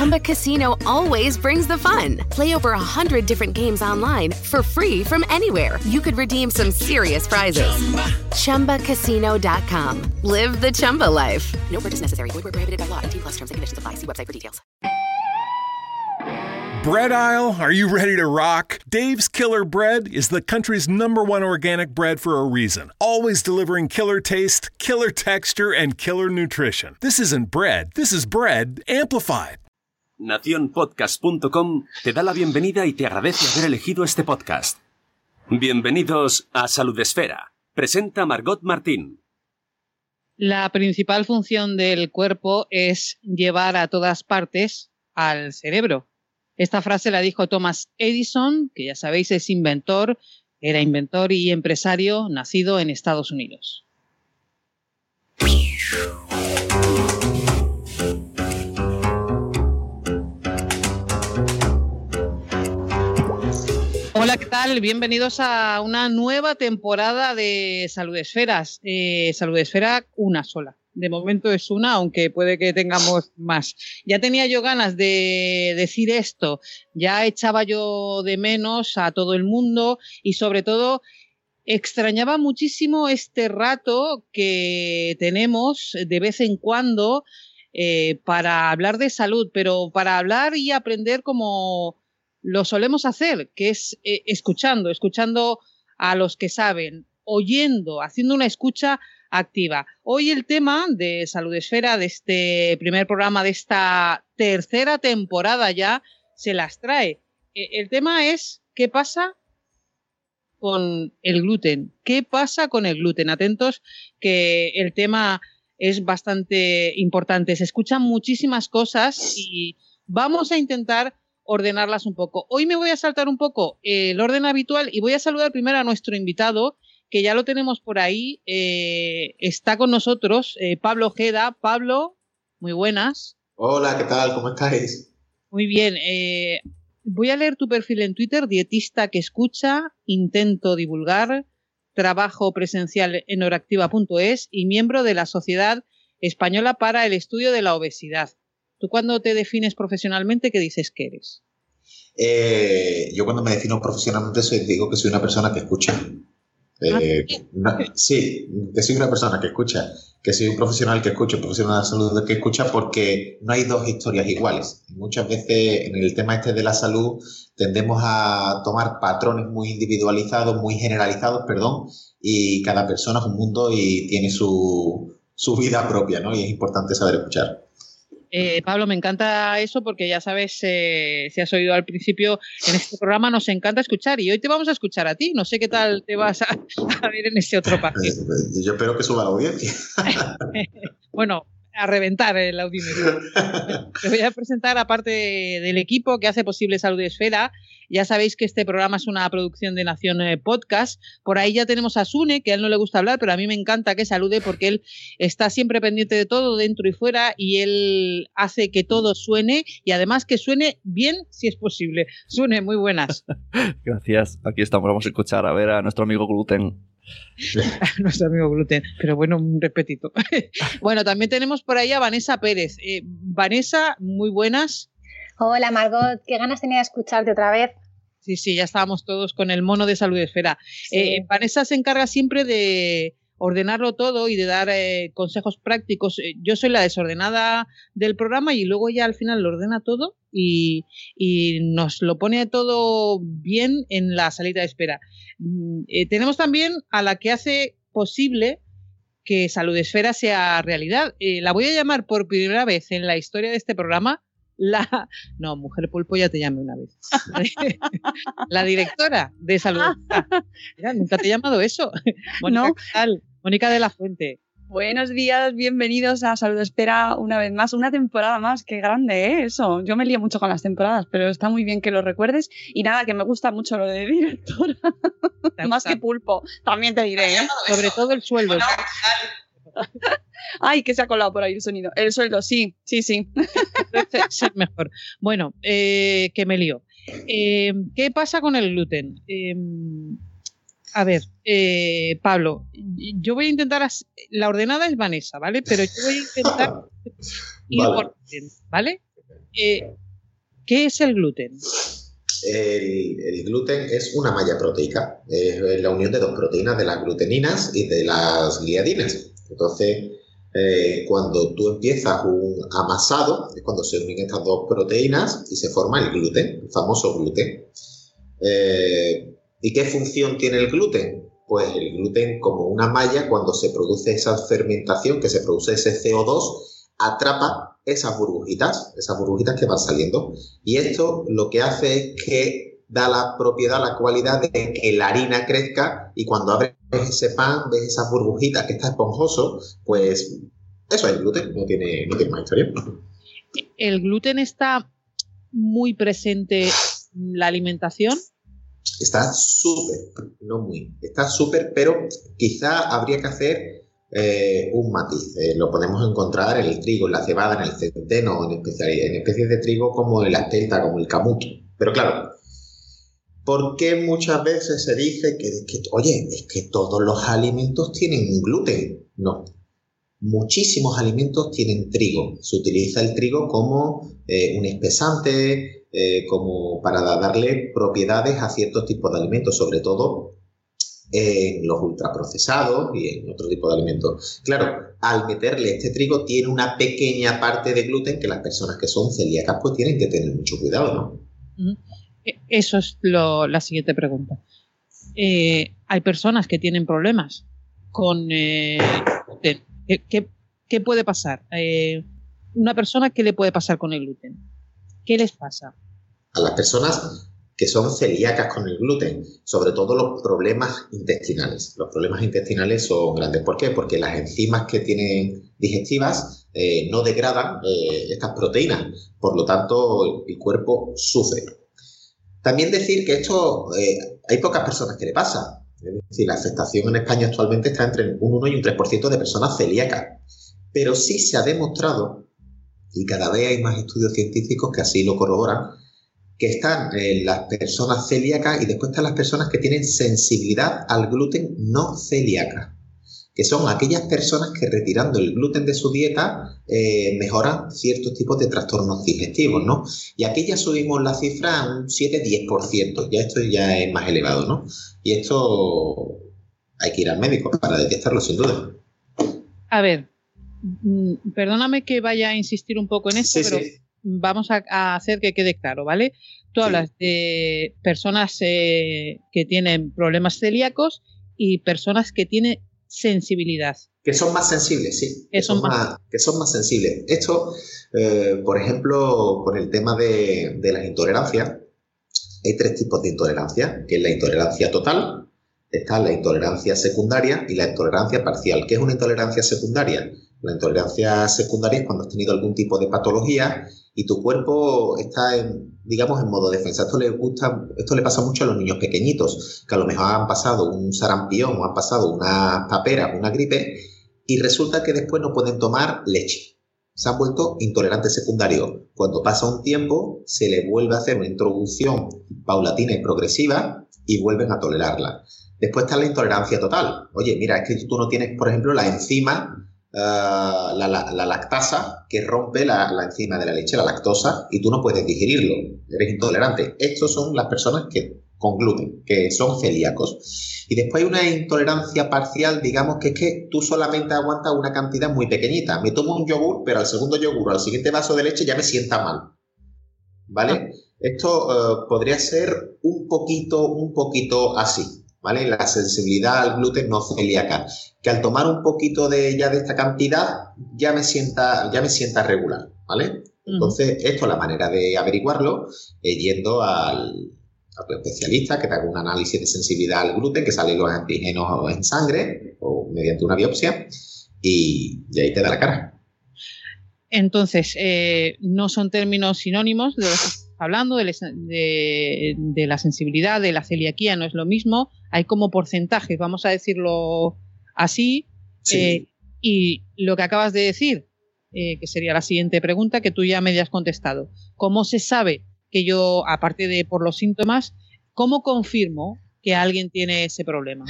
Chumba Casino always brings the fun. Play over a hundred different games online for free from anywhere. You could redeem some serious prizes. ChumbaCasino.com. Live the Chumba life. No purchase necessary. Void where prohibited by law. T plus terms and conditions apply. See website for details. Bread aisle, are you ready to rock? Dave's Killer Bread is the country's number one organic bread for a reason. Always delivering killer taste, killer texture, and killer nutrition. This isn't bread, this is bread amplified. Naciónpodcast.com te da la bienvenida y te agradece haber elegido este podcast. Bienvenidos a Salud Esfera. Presenta Margot Martín. La principal función del cuerpo es llevar a todas partes al cerebro. Esta frase la dijo Thomas Edison, que ya sabéis es inventor, era inventor y empresario nacido en Estados Unidos. Hola, ¿qué tal? Bienvenidos a una nueva temporada de Salud Esferas. Eh, Salud Esfera, una sola. De momento es una, aunque puede que tengamos más. Ya tenía yo ganas de decir esto, ya echaba yo de menos a todo el mundo y sobre todo extrañaba muchísimo este rato que tenemos de vez en cuando eh, para hablar de salud, pero para hablar y aprender como lo solemos hacer, que es eh, escuchando, escuchando a los que saben, oyendo, haciendo una escucha activa. Hoy el tema de Salud Esfera, de este primer programa de esta tercera temporada ya, se las trae. E, el tema es qué pasa con el gluten. ¿Qué pasa con el gluten? Atentos que el tema es bastante importante. Se escuchan muchísimas cosas y vamos a intentar ordenarlas un poco. Hoy me voy a saltar un poco el orden habitual y voy a saludar primero a nuestro invitado, que ya lo tenemos por ahí. Eh, está con nosotros eh, Pablo Ojeda. Pablo, muy buenas. Hola, ¿qué tal? ¿Cómo estáis? Muy bien. Eh, voy a leer tu perfil en Twitter, dietista que escucha, intento divulgar, trabajo presencial en oractiva.es y miembro de la Sociedad Española para el Estudio de la Obesidad. ¿Tú cuando te defines profesionalmente, qué dices que eres? Eh, yo cuando me defino profesionalmente soy, digo que soy una persona que escucha. Eh, no, sí, que soy una persona que escucha, que soy un profesional que escucha, un profesional de salud que escucha porque no hay dos historias iguales. Muchas veces en el tema este de la salud tendemos a tomar patrones muy individualizados, muy generalizados, perdón, y cada persona es un mundo y tiene su, su vida propia, ¿no? Y es importante saber escuchar. Eh, Pablo, me encanta eso porque ya sabes, eh, si has oído al principio, en este programa nos encanta escuchar y hoy te vamos a escuchar a ti. No sé qué tal te vas a, a ver en ese otro partido. Yo espero que suba la audiencia. bueno, a reventar el audímetro. Te voy a presentar, aparte del equipo que hace posible Salud Esfera, ya sabéis que este programa es una producción de Nación eh, Podcast. Por ahí ya tenemos a Sune, que a él no le gusta hablar, pero a mí me encanta que salude porque él está siempre pendiente de todo, dentro y fuera, y él hace que todo suene y además que suene bien si es posible. Sune, muy buenas. Gracias. Aquí estamos. Vamos a escuchar a ver a nuestro amigo Gluten. nuestro amigo Gluten, pero bueno, un repetito. bueno, también tenemos por ahí a Vanessa Pérez. Eh, Vanessa, muy buenas. Hola Margot, qué ganas tenía de escucharte otra vez. Sí, sí, ya estábamos todos con el mono de salud esfera. Sí. Eh, Vanessa se encarga siempre de ordenarlo todo y de dar eh, consejos prácticos. Eh, Yo soy la desordenada del programa y luego ya al final lo ordena todo y, y nos lo pone todo bien en la salida de espera. Mm, eh, tenemos también a la que hace posible que Salud Esfera sea realidad. La voy a llamar por primera vez en la historia de este programa la... No, Mujer Pulpo ya te llamé una vez. la directora de Salud. Esfera. Mira, nunca te he llamado eso. Mónica, No. Mónica de la Fuente. Buenos días, bienvenidos a Salud Espera una vez más, una temporada más, qué grande, ¿eh? Eso, yo me lío mucho con las temporadas, pero está muy bien que lo recuerdes y nada, que me gusta mucho lo de directora, ¿Te más que pulpo, también te diré, ¿eh? Sobre todo el sueldo. Ay, que se ha colado por ahí el sonido. El sueldo, sí, sí, sí. es mejor. Bueno, eh, que me lío. Eh, ¿Qué pasa con el gluten? Eh, a ver, eh, Pablo, yo voy a intentar. La ordenada es Vanessa, ¿vale? Pero yo voy a intentar ir Vale. por orden, ¿vale? Eh, ¿Qué es el gluten? El, el gluten es una malla proteica, es la unión de dos proteínas, de las gluteninas y de las gliadinas. Entonces, eh, cuando tú empiezas un amasado, es cuando se unen estas dos proteínas y se forma el gluten, el famoso gluten. Eh, ¿Y qué función tiene el gluten? Pues el gluten como una malla, cuando se produce esa fermentación, que se produce ese CO2, atrapa esas burbujitas, esas burbujitas que van saliendo. Y esto lo que hace es que da la propiedad, la cualidad de que la harina crezca y cuando abres ese pan, ves esas burbujitas que está esponjoso, pues eso es el gluten, no tiene, no tiene más historia. ¿El gluten está muy presente en la alimentación? Está súper, no muy, está súper, pero quizá habría que hacer eh, un matiz. Eh, lo podemos encontrar en el trigo, en la cebada, en el centeno, en, especies de trigo como el espelta, como el camuto. Pero claro, ¿por qué muchas veces se dice que, oye, es que todos los alimentos tienen gluten? No. Muchísimos alimentos tienen trigo. Se utiliza el trigo como eh, un espesante, eh, como para darle propiedades a ciertos tipos de alimentos, sobre todo en los ultraprocesados y en otro tipo de alimentos. Claro, al meterle este trigo tiene una pequeña parte de gluten que las personas que son celíacas pues tienen que tener mucho cuidado, ¿no? Eso es lo- la siguiente pregunta. Eh, hay personas que tienen problemas con eh, gluten. ¿Qué, qué- qué puede pasar? Eh, una persona, ¿qué le puede pasar con el gluten? ¿Qué les pasa? A las personas que son celíacas con el gluten, sobre todo los problemas intestinales. Los problemas intestinales son grandes. ¿Por qué? Porque las enzimas que tienen digestivas eh, no degradan eh, estas proteínas, por lo tanto el cuerpo sufre. También decir que esto eh, hay pocas personas que le pasa. Es decir, la afectación en España actualmente está entre un 1 y un 3% de personas celíacas. Pero sí se ha demostrado, y cada vez hay más estudios científicos que así lo corroboran, que están las personas celíacas y después están las personas que tienen sensibilidad al gluten no celíaca, que son aquellas personas que retirando el gluten de su dieta eh, mejoran ciertos tipos de trastornos digestivos, ¿no? Y aquí ya subimos la cifra a un 7-10%, ya esto ya es más elevado, ¿no? Y esto hay que ir al médico para detectarlo sin duda. A ver, mm, perdóname que vaya a insistir un poco en esto, Sí, pero sí. vamos a, a hacer que quede claro, ¿vale? Tú Sí. hablas de personas eh, que tienen problemas celíacos y personas que tienen sensibilidad. Que son más sensibles, sí. Que son más, que son más sensibles. Esto, eh, por ejemplo, con el tema de, de las intolerancias, hay tres tipos de intolerancia, que es la intolerancia total, está la intolerancia secundaria y la intolerancia parcial. ¿Qué es una intolerancia secundaria? La intolerancia secundaria es cuando has tenido algún tipo de patología y tu cuerpo está en, digamos, en modo defensa. Esto le gusta, esto le pasa mucho a los niños pequeñitos, que a lo mejor han pasado un sarampión o han pasado una papera, una gripe, y resulta que después no pueden tomar leche. Se han vuelto intolerantes secundarios. Cuando pasa un tiempo, se le vuelve a hacer una introducción paulatina y progresiva y vuelven a tolerarla. Después está la intolerancia total. Oye, mira, es que tú no tienes, por ejemplo, la enzima, uh, la, la, la, lactasa, que rompe la, la, enzima de la leche, la lactosa, y tú no puedes digerirlo. Eres intolerante. Estos son las personas que con gluten, que son celíacos. Y después hay una intolerancia parcial, digamos que es que tú solamente aguantas una cantidad muy pequeñita. Me tomo un yogur, pero al segundo yogur, al siguiente vaso de leche ya me sienta mal. ¿Vale? Esto uh, podría ser un poquito, un poquito así. ¿Vale? La sensibilidad al gluten no celíaca, que al tomar un poquito de ya de esta cantidad ya me sienta, ya me sienta regular, ¿vale? Entonces, esto es la manera de averiguarlo, eh, yendo al, a tu especialista que te haga un análisis de sensibilidad al gluten, que salen los antígenos en sangre o mediante una biopsia, y, y ahí te da la cara. Entonces, eh, no son términos sinónimos de lo que estás hablando, de, de, de, la sensibilidad, de la celiaquía, no es lo mismo. Hay como porcentajes, vamos a decirlo así. Sí. Eh, Y lo que acabas de decir, eh, que sería la siguiente pregunta que tú ya me has contestado. ¿Cómo se sabe que yo, aparte de por los síntomas, cómo confirmo que alguien tiene ese problema?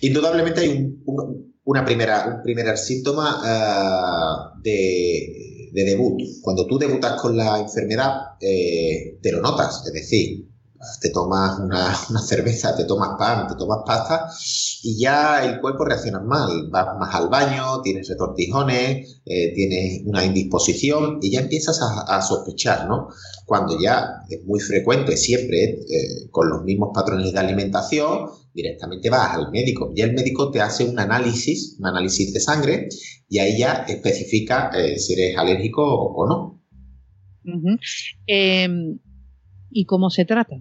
Indudablemente hay un, una primera, un primer síntoma uh, de, de, debut. Cuando tú debutas con la enfermedad, eh, te lo notas, es decir, te tomas una, una, cerveza, te tomas pan, te tomas pasta y ya el cuerpo reacciona mal. Vas más al baño, tienes retortijones, eh, tienes una indisposición y ya empiezas a, a, sospechar, ¿no? Cuando ya es muy frecuente, siempre eh, con los mismos patrones de alimentación, directamente vas al médico. y el médico te hace un análisis, un análisis de sangre y ahí ya especifica eh, si eres alérgico o, no. Uh -huh. eh, ¿Y cómo se trata?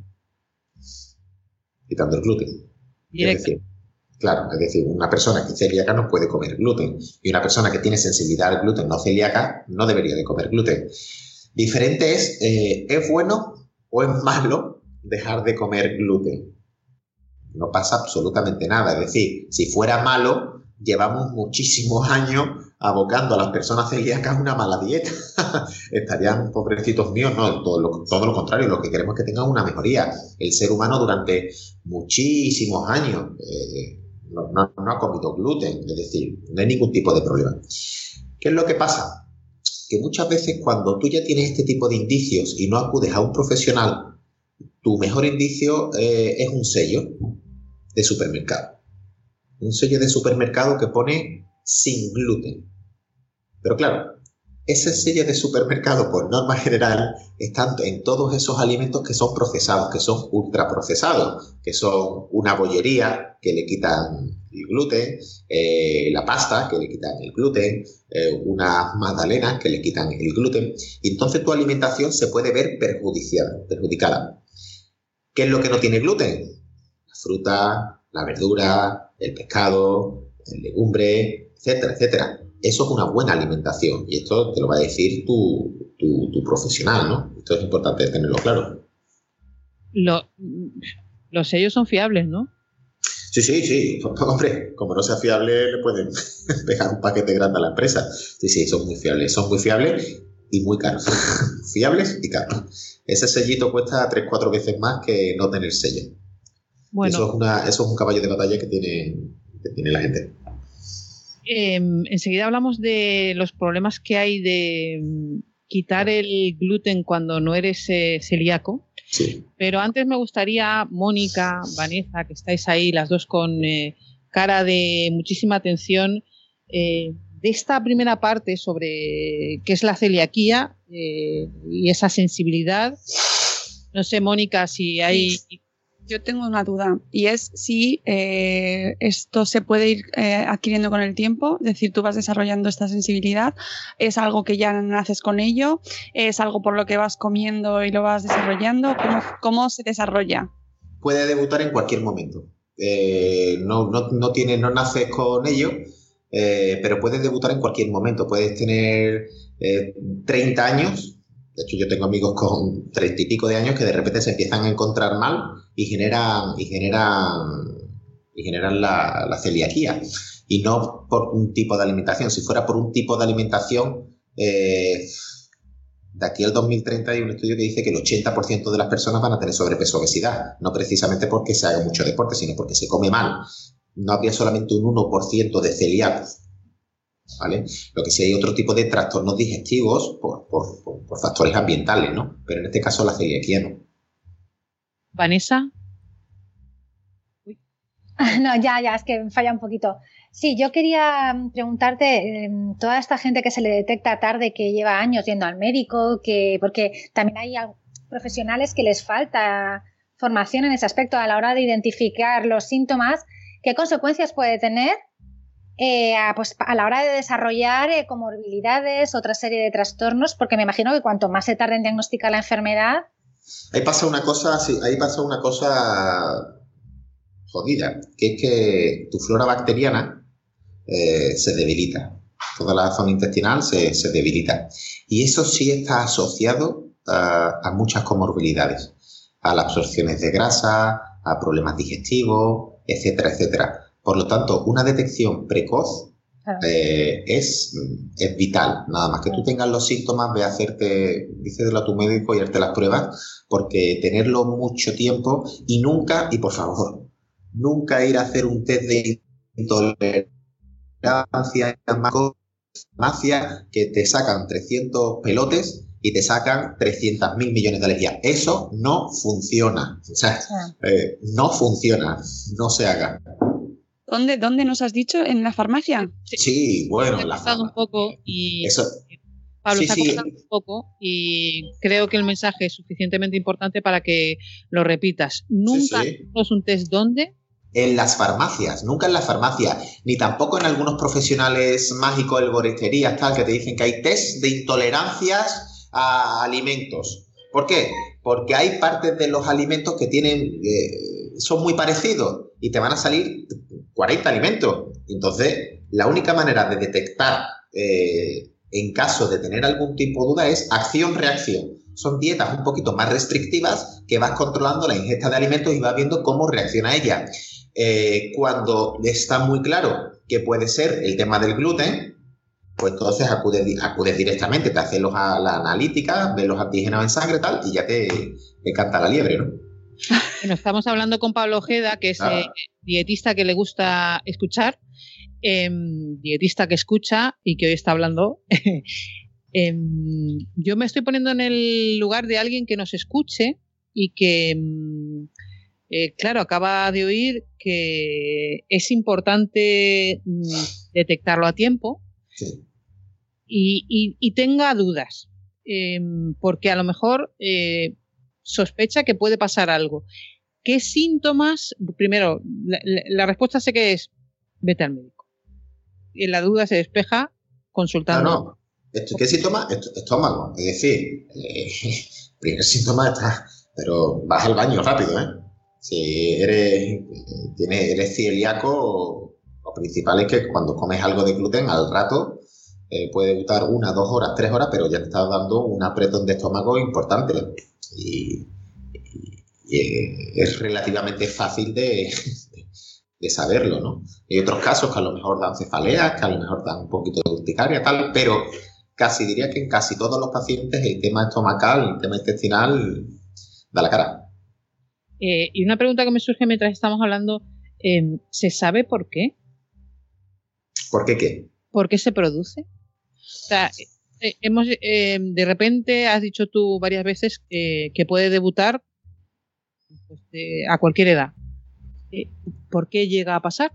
quitando el gluten. Es decir, claro, es decir, una persona que es celíaca no puede comer gluten y una persona que tiene sensibilidad al gluten no celíaca no debería de comer gluten. Diferente es, eh, ¿es bueno o es malo dejar de comer gluten? No pasa absolutamente nada. Es decir, si fuera malo, llevamos muchísimos años abocando a las personas celíacas una mala dieta. Estarían pobrecitos míos, no, todo lo, todo lo, contrario, lo que queremos es que tengan una mejoría. El ser humano durante muchísimos años eh, no, ha comido gluten, es decir, no hay ningún tipo de problema. ¿Qué es lo que pasa? Que muchas veces cuando tú ya tienes este tipo de indicios y no acudes a un profesional, tu mejor indicio eh, es un sello de supermercado. Un sello de supermercado que pone sin gluten. Pero claro, ese sello de supermercado, por norma general, están en todos esos alimentos que son procesados, que son ultraprocesados, que son una bollería que le quitan el gluten, eh, la pasta que le quitan el gluten, eh, unas magdalenas que le quitan el gluten. Y entonces tu alimentación se puede ver perjudiciada, perjudicada. ¿Qué es lo que no tiene gluten? Fruta, la verdura, el pescado, el legumbre, etcétera, etcétera. Eso es una buena alimentación y esto te lo va a decir tu, tu, tu profesional, ¿no? Esto es importante tenerlo claro. Lo, los sellos son fiables, ¿no? Sí, sí, sí. Hombre, como no sea fiable, le pueden pegar un paquete grande a la empresa. Sí, sí, son muy fiables. Son muy fiables y muy caros. fiables y caros. Ese sellito cuesta 3-4 veces más que no tener sello. Bueno. Eso es, una, eso es un caballo de batalla que tiene, que tiene la gente. Eh, enseguida hablamos de los problemas que hay de quitar el gluten cuando no eres eh, celíaco. Sí. Pero antes me gustaría, Mónica, Vanessa, que estáis ahí las dos con eh, cara de muchísima atención, eh, de esta primera parte sobre qué es la celiaquía y esa sensibilidad. No sé, Mónica, si hay yo tengo una duda y es si eh, esto se puede ir eh, adquiriendo con el tiempo, es decir, tú vas desarrollando esta sensibilidad, es algo que ya naces con ello, es algo por lo que vas comiendo y lo vas desarrollando, ¿cómo, se desarrolla? Puede debutar en cualquier momento. Eh, no, no, no, tiene, no naces con ello, pero puedes debutar en cualquier momento. Puedes tener 30 años de hecho, yo tengo amigos con treinta y pico de años que de repente se empiezan a encontrar mal y generan, y generan, y generan la, celiaquía. Y no por un tipo de alimentación. Si fuera por un tipo de alimentación, eh, de aquí al 2030 hay un estudio que dice que el 80% de las personas van a tener sobrepeso obesidad. No precisamente porque se haga mucho deporte, sino porque se come mal. No habría solamente un 1% de celíacos ¿vale? Lo que sí hay otro tipo de trastornos digestivos por, por, por, por factores ambientales, ¿no? Pero en este caso la celiaquía no. Vanessa. Uy. No, ya, ya, es que falla un poquito. Sí, yo quería preguntarte, eh, toda esta gente que se le detecta tarde, que lleva años yendo al médico, que porque también hay profesionales que les falta formación en ese aspecto a la hora de identificar los síntomas, ¿qué consecuencias puede tener eh, a, pues, a la hora de desarrollar eh, comorbilidades, otra serie de trastornos, porque me imagino que cuanto más se tarde en diagnosticar la enfermedad. Ahí pasa una cosa, ahí pasa una cosa jodida, que es que tu flora bacteriana eh, se debilita. Toda la zona intestinal se, se debilita. Y eso sí está asociado a, a muchas comorbilidades, a las absorciones de grasa, a problemas digestivos, etcétera, etcétera. Por lo tanto, una detección precoz Eh, es, es, vital, nada más que tú tengas los síntomas, ve a hacerte, díselo a tu médico y hacerte las pruebas, porque tenerlo mucho tiempo y nunca, y por favor, nunca ir a hacer un test de intolerancia farmacia que te sacan 300 pelotes y te sacan 300 mil millones de alergias. Eso no funciona. O sea, eh, no funciona. No se haga. ¿Dónde, ¿Dónde nos has dicho? ¿En la farmacia? Sí, bueno. He pasado un poco y Pablo se ha un poco y creo que el mensaje es suficientemente importante para que lo repitas. Nunca es un test dónde en las farmacias, nunca en la farmacia, ni tampoco en algunos profesionales mágicos, herboristerías, tal, que te dicen que hay test de intolerancias a alimentos. ¿Por qué? Porque hay partes de los alimentos que tienen, eh, son muy parecidos y te van a salir 40 alimentos. Entonces, la única manera de detectar eh, en caso de tener algún tipo de duda es acción-reacción. Son dietas un poquito más restrictivas que vas controlando la ingesta de alimentos y vas viendo cómo reacciona ella. Eh, cuando está muy claro que puede ser el tema del gluten, pues entonces acudes, acudes directamente, te haces los, la analítica, ves los antígenos en sangre tal, y ya te, canta la liebre, ¿no? Bueno, estamos hablando con Pablo Ojeda, que es eh, dietista que le gusta escuchar, em, dietista que escucha y que hoy está hablando. Em, yo me estoy poniendo en el lugar de alguien que nos escuche y que em, eh, claro, acaba de oír que es importante mm, detectarlo a tiempo y, tenga dudas, porque a lo mejor eh, sospecha que puede pasar algo. ¿Qué síntomas? Primero, la, respuesta sé que es vete al médico. Y la duda se despeja consultando. No, no. ¿Qué síntoma? Estómago. Es decir, eh, primer síntoma está, pero vas al baño rápido, ¿eh? Si eres, tienes, eres celíaco, lo principal es que cuando comes algo de gluten, al rato eh, puede gustar una, dos horas, tres horas, pero ya te estás dando un apretón de estómago importante. Y, es relativamente fácil de, de saberlo, ¿no? Hay otros casos que a lo mejor dan cefaleas, que a lo mejor dan un poquito de urticaria, tal, pero casi diría que en casi todos los pacientes el tema estomacal, el tema intestinal, da la cara. Eh, y una pregunta que me surge mientras estamos hablando, em, ¿se sabe por qué? ¿Por qué qué? ¿Por qué se produce? O sea, eh, eh, hemos, em, de repente has dicho tú varias veces que puede debutar pues, a cualquier edad. ¿Por qué llega a pasar?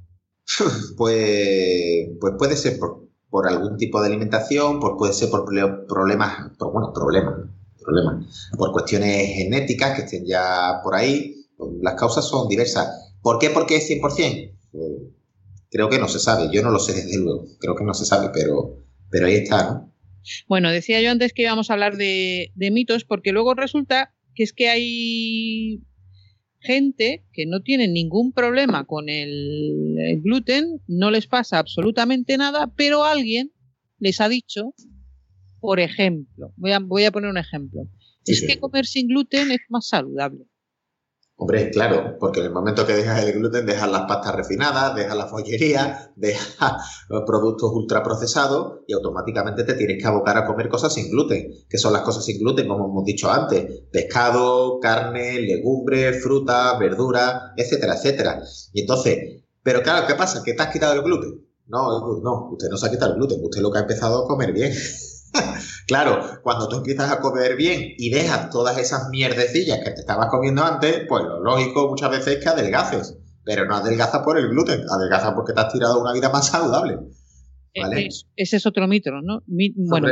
pues, pues puede ser por, algún tipo de alimentación, por, puede ser por problemas, por, bueno, problemas, problemas, por cuestiones genéticas que estén ya por ahí, las causas son diversas. ¿Por qué? Porque es 100%. creo que no se sabe. Yo no lo sé desde luego. Creo que no se sabe, pero, pero ahí está, ¿no? Bueno, decía yo antes que íbamos a hablar de, mitos, porque luego resulta que es que hay gente que no tiene ningún problema con el, gluten, no les pasa absolutamente nada, pero alguien les ha dicho, por ejemplo, voy a, voy a poner un ejemplo, es que comer sin gluten es más saludable. Hombre, claro, porque en el momento que dejas el gluten, dejas las pastas refinadas, dejas la follería, dejas productos ultraprocesados y automáticamente te tienes que abocar a comer cosas sin gluten. ¿Qué son las cosas sin gluten? Como hemos dicho antes, pescado, carne, legumbres, fruta, verdura, etcétera, etcétera. Y entonces, pero claro, ¿qué pasa? ¿Que te has quitado el gluten? No, no, usted no se ha quitado el gluten, usted lo que ha empezado a comer bien. claro, cuando tú empiezas a comer bien y dejas todas esas mierdecillas que te estabas comiendo antes, pues lo lógico muchas veces es que adelgaces. Pero no adelgazas por el gluten, adelgazas porque te has tirado una vida más saludable. ¿vale? ese es otro mito, ¿no? bueno,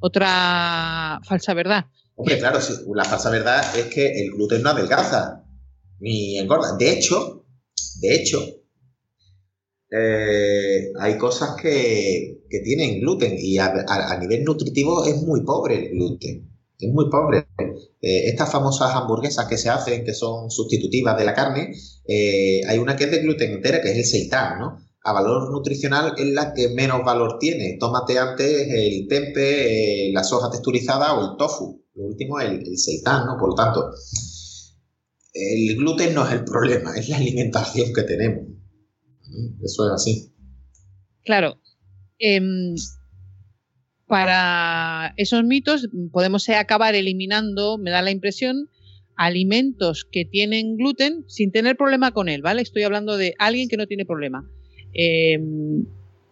otra falsa verdad. Hombre, claro, la falsa verdad es que el gluten no adelgaza ni engorda. De hecho, de hecho, eh, hay cosas que, tienen gluten y a, nivel nutritivo es muy pobre el gluten. Es muy pobre. Eh, estas famosas hamburguesas que se hacen, que son sustitutivas de la carne, eh, hay una que es de gluten entera, que es el seitán, ¿no? A valor nutricional es la que menos valor tiene. Tómate antes el tempe, la soja texturizada o el tofu. Lo último es el, el seitán, ¿no? Por lo tanto, el gluten no es el problema, es la alimentación que tenemos. Eso es así. Claro, em, para esos mitos podemos acabar eliminando, me da la impresión, alimentos que tienen gluten sin tener problema con él, ¿vale? Estoy hablando de alguien que no tiene problema, em,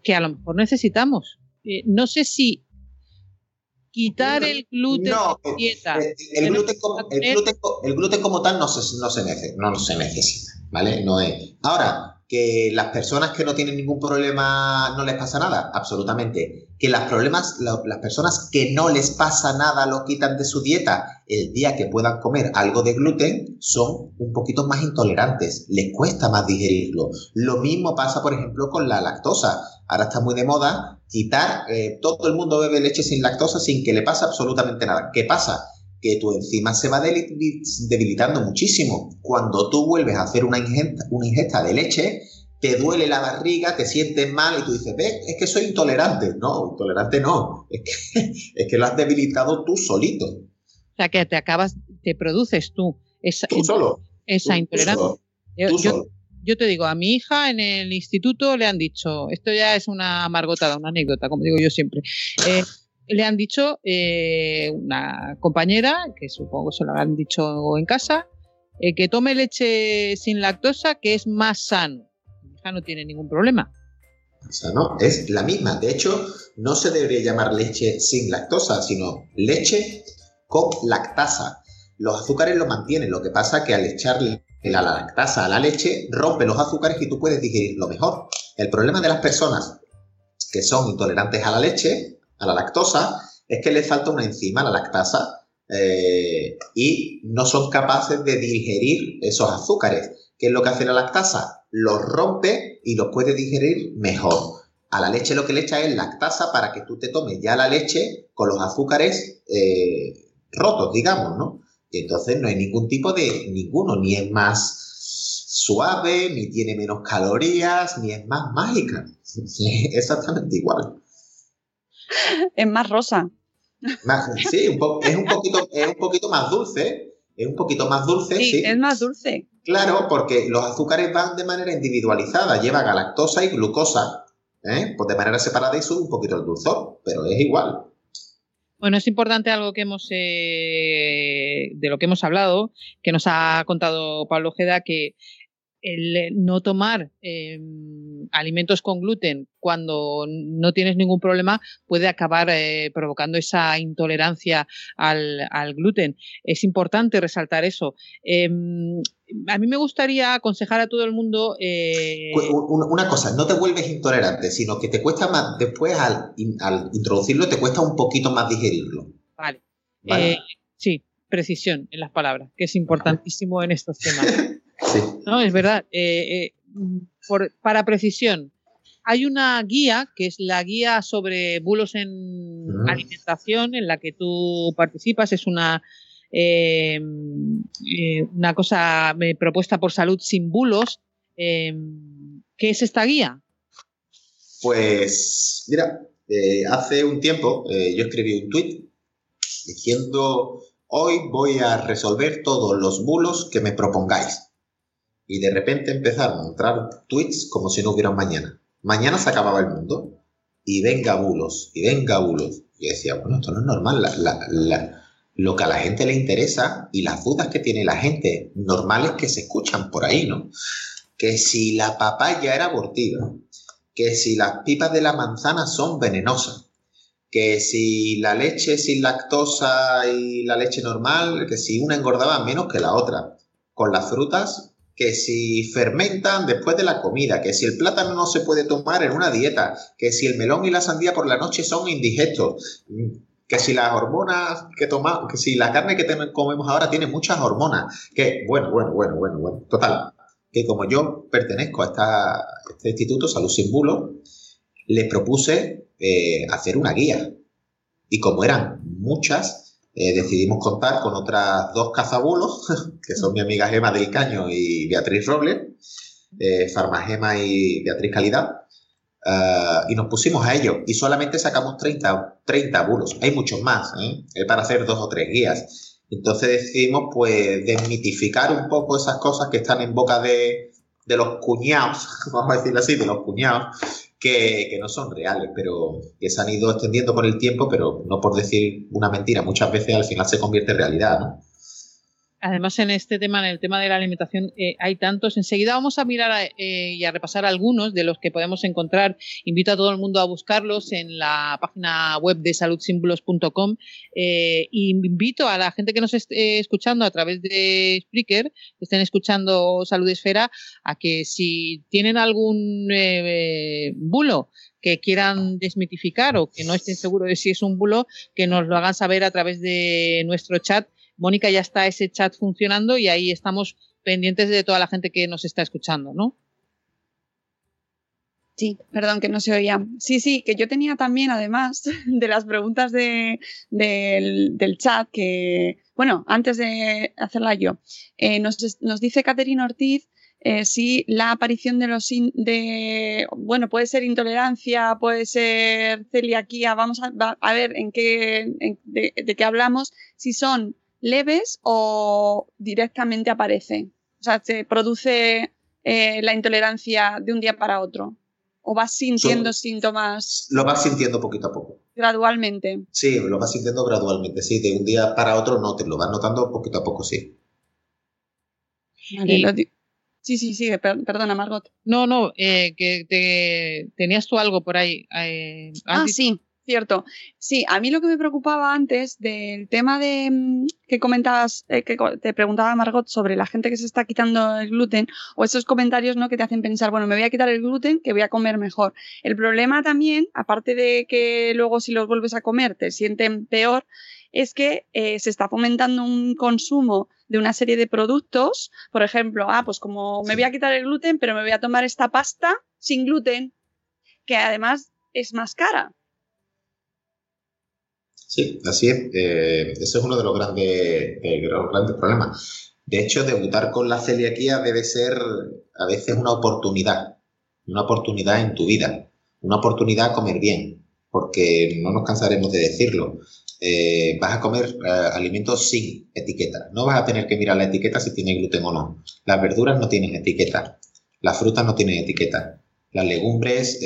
que a lo mejor necesitamos. Eh, no sé si quitar el gluten No, de dieta. el, el gluten como, el gluten co- el gluten como tal no se, no, se nece- no se necesita, ¿vale? No es. Ahora, que las personas que no tienen ningún problema no les pasa nada, absolutamente. Que las problemas, la- las personas que no les pasa nada lo quitan de su dieta el día que puedan comer algo de gluten son un poquito más intolerantes, les cuesta más digerirlo. Lo mismo pasa, por ejemplo, con la lactosa. Ahora está muy de moda quitar, eh, todo el mundo bebe leche sin lactosa sin que le pase absolutamente nada. ¿Qué pasa? Que tu enzima se va debilitando muchísimo. Cuando tú vuelves a hacer una ingesta, una ingesta de leche, te duele la barriga, te sientes mal y tú dices, ve, es que soy intolerante. No, intolerante no. Es que, es que lo has debilitado tú solito. O sea, que te acabas, te produces tú esa, Tú solo. esa Tú- tú intolerancia. solo. Yo- Tú yo- solo. yo te digo, a mi hija en el instituto le han dicho, esto ya es una amargotada, una anécdota, como digo yo siempre. eh, le han dicho eh, una compañera, que supongo se lo habrán dicho en casa, eh, que tome leche sin lactosa, que es más sano. Mi hija no tiene ningún problema. O no, es la misma. De hecho, no se debería llamar leche sin lactosa, sino leche con lactasa. Los azúcares lo mantienen, lo que pasa que al echarle la lactasa a la leche rompe los azúcares y tú puedes digerirlo mejor. El problema de las personas que son intolerantes a la leche, a la lactosa, es que les falta una enzima, la lactasa, eh, y no son capaces de digerir esos azúcares. ¿Qué es lo que hace la lactasa? Los rompe y los puede digerir mejor. A la leche lo que le echa es lactasa para que tú te tomes ya la leche con los azúcares eh, rotos, digamos, ¿no? Y entonces no hay ningún tipo de ninguno, ni es más suave, ni tiene menos calorías, ni es más mágica. Exactamente igual. Es más rosa. Más- sí, un po- es, un poquito, es un poquito más dulce, es un poquito más dulce, Sí, sí. es más dulce. Claro, porque los azúcares van de manera individualizada, lleva galactosa y glucosa, ¿eh? pues de manera separada y sube un poquito el dulzor, pero es igual. Bueno, es importante algo que hemos eh, de lo que hemos hablado, que nos ha contado Pablo Ojeda, que el eh, no tomar eh, alimentos con gluten cuando no tienes ningún problema puede acabar eh, provocando esa intolerancia al, al gluten. Es importante resaltar eso. Eh, a mí me gustaría aconsejar a todo el mundo. eh, Una cosa, no te vuelves intolerante, sino que te cuesta más, después al, in- al introducirlo, te cuesta un poquito más digerirlo. Vale. Vale. Sí, precisión en las palabras, que es importantísimo en estos temas. Sí. No, es verdad. eh, eh, por- para precisión, hay una guía que es la guía sobre bulos en alimentación en la que tú participas. Es una, eh, una cosa propuesta por Salud Sin Bulos. Eh, ¿Qué es esta guía? Pues, mira, hace un tiempo yo escribí un tuit diciendo, hoy voy a resolver todos los bulos que me propongáis. Y de repente empezaron a entrar tweets como si no hubiera mañana. Mañana se acababa el mundo. Y venga bulos, y venga bulos. Y decía, bueno, esto no es normal. Lo que a la gente le interesa y las dudas que tiene la gente normales que se escuchan por ahí, ¿no? Que si la papaya era abortiva, que si las pipas de la manzana son venenosas, que si la leche sin lactosa y la leche normal, que si una engordaba menos que la otra. Con las frutas, que si fermentan después de la comida, que si el plátano no se puede tomar en una dieta, que si el melón y la sandía por la noche son indigestos, que si las hormonas que tomamos, que si la carne que comemos ahora tiene muchas hormonas, que bueno, bueno, bueno, bueno, bueno, total, que como yo pertenezco a, esta- este instituto, Salud Sin Bulos, les propuse eh, hacer una guía. Y como eran muchas, eh, decidimos contar con otras dos cazabulos, que son mi amiga Gema del Caño y Beatriz Robles, eh, Farmagema y Beatriz Calidad, eh, y nos pusimos a ello. Y solamente sacamos 30, 30 bulos. Hay muchos más, ¿eh? Para hacer dos o tres guías. Entonces decidimos, pues, desmitificar un poco esas cosas que están en boca de, de los cuñados, vamos a decirlo así, de los cuñados, que, no son reales, pero que se han ido extendiendo con el tiempo, pero no por decir una mentira, muchas veces al final se convierte en realidad, ¿no? Además, en este tema, en el tema de la alimentación, eh, hay tantos. Enseguida vamos a mirar eh, y a repasar algunos de los que podemos encontrar. Invito a todo el mundo a buscarlos en la página web de saludsímbolos.com. Eh, invito a la gente que nos esté escuchando a través de Spreaker, que estén escuchando Salud Esfera, a que si tienen algún bulo que quieran desmitificar o que no estén seguros de si es un bulo, que nos lo hagan saber a través de nuestro chat Mónica, ya está ese chat funcionando y ahí estamos pendientes de toda la gente que nos está escuchando, ¿no? Sí, perdón que no se oía. Sí, sí, que yo tenía también, además de las preguntas del, chat, que, bueno, antes de hacerla yo, eh, nos, dice Caterina Ortiz eh, si la aparición de los, de, bueno, puede ser intolerancia, puede ser celiaquía, vamos a, ver en qué, de qué hablamos, si son leves o directamente aparece? O sea, ¿se produce eh, la intolerancia de un día para otro? ¿O vas sintiendo síntomas? Lo vas sintiendo poquito a poco. Gradualmente. Sí, lo vas sintiendo gradualmente, sí. De un día para otro no, te lo vas notando poquito a poco, sí. Sí, sí, sí, perdona, Margot. No, no, eh, que te, tenías tú algo por ahí. Eh, ah, sí. Cierto. Sí, a mí lo que me preocupaba antes del tema de mm, que comentabas, eh, que te preguntaba Margot sobre la gente que se está quitando el gluten o esos comentarios ¿no? que te hacen pensar, bueno, me voy a quitar el gluten, que voy a comer mejor. El problema también, aparte de que luego si los vuelves a comer te sienten peor, es que eh, se está fomentando un consumo de una serie de productos. Por ejemplo, ah, pues como me voy a quitar el gluten, pero me voy a tomar esta pasta sin gluten, que además es más cara. Sí, así es. Eh, ese es uno de los grandes, grandes problemas. De hecho, debutar con la celiaquía debe ser a veces una oportunidad, una oportunidad en tu vida, una oportunidad a comer bien, porque no nos cansaremos de decirlo. Eh, vas a comer eh, alimentos sin etiqueta. No vas a tener que mirar la etiqueta si tiene gluten o no. Las verduras no tienen etiqueta. Las frutas no tienen etiqueta. Las legumbres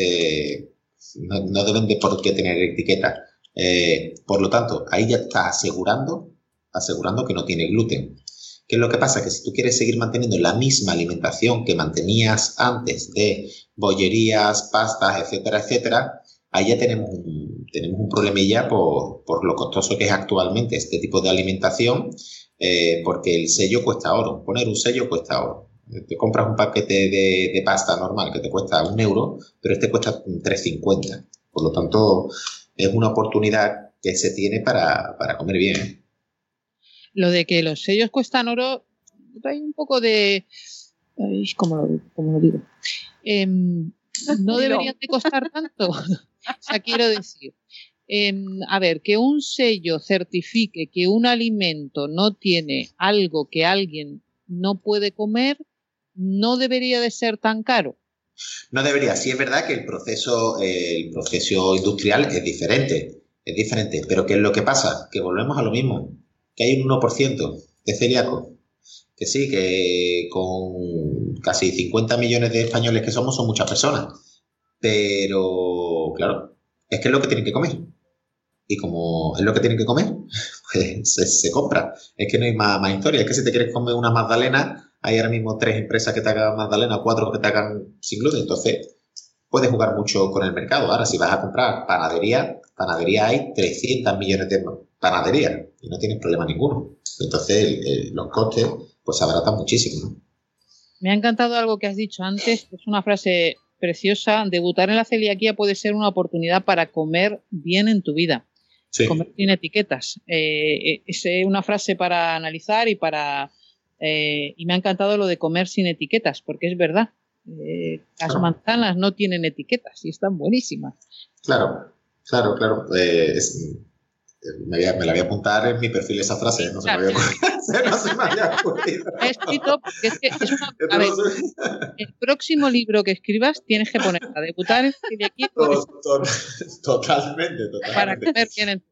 no, no, deben de por qué tener etiqueta. Eh, por lo tanto, ahí ya está asegurando, asegurando que no tiene gluten. ¿Qué es lo que pasa? Que si tú quieres seguir manteniendo la misma alimentación que mantenías antes de bollerías, pastas, etcétera, etcétera, ahí ya tenemos un, tenemos un problemilla por, por lo costoso que es actualmente este tipo de alimentación, eh, porque el sello cuesta oro. Poner un sello cuesta oro. Te compras un paquete de, de pasta normal que te cuesta un euro, pero este cuesta 3,50. Por lo tanto, es una oportunidad que se tiene para, comer bien. Lo de que los sellos cuestan oro, hay un poco de... ¿Cómo lo, digo? Em, no deberían de costar tanto. o sea, quiero decir, em, a ver, que un sello certifique que un alimento no tiene algo que alguien no puede comer, no debería de ser tan caro. No debería. Sí es verdad que el proceso, el proceso industrial es diferente, es diferente. Pero ¿qué es lo que pasa? Que volvemos a lo mismo, que hay un 1% de celíacos. Que sí, que con casi 50 millones de españoles que somos son muchas personas. Pero, claro, es que es lo que tienen que comer. Y como es lo que tienen que comer, pues se, compra. Es que no hay más, más historia. Es que si te quieres comer una magdalena, hay ahora mismo tres empresas que te hagan Magdalena, cuatro que te hagan sin gluten. Entonces, puedes jugar mucho con el mercado. Ahora, si vas a comprar panadería, panadería hay 300 millones de panaderías y no tienes problema ninguno. Entonces, los costes pues se abaratan muchísimo. Me ha encantado algo que has dicho antes, es una frase preciosa. Debutar en la celiaquía puede ser una oportunidad para comer bien en tu vida. Comer sin etiquetas. Eh, eh, es una frase para analizar y para eh, y me ha encantado lo de comer sin etiquetas, porque es verdad. Eh, las manzanas no tienen etiquetas y están buenísimas. Claro, claro, claro. Eh, me, la voy a apuntar en mi perfil esa frase, no se, me, había no se me había ocurrido. Escrito porque es que es una. A ver, el próximo libro que escribas tienes que poner a debutar en aquí. Totalmente, totalmente. Para comer bien en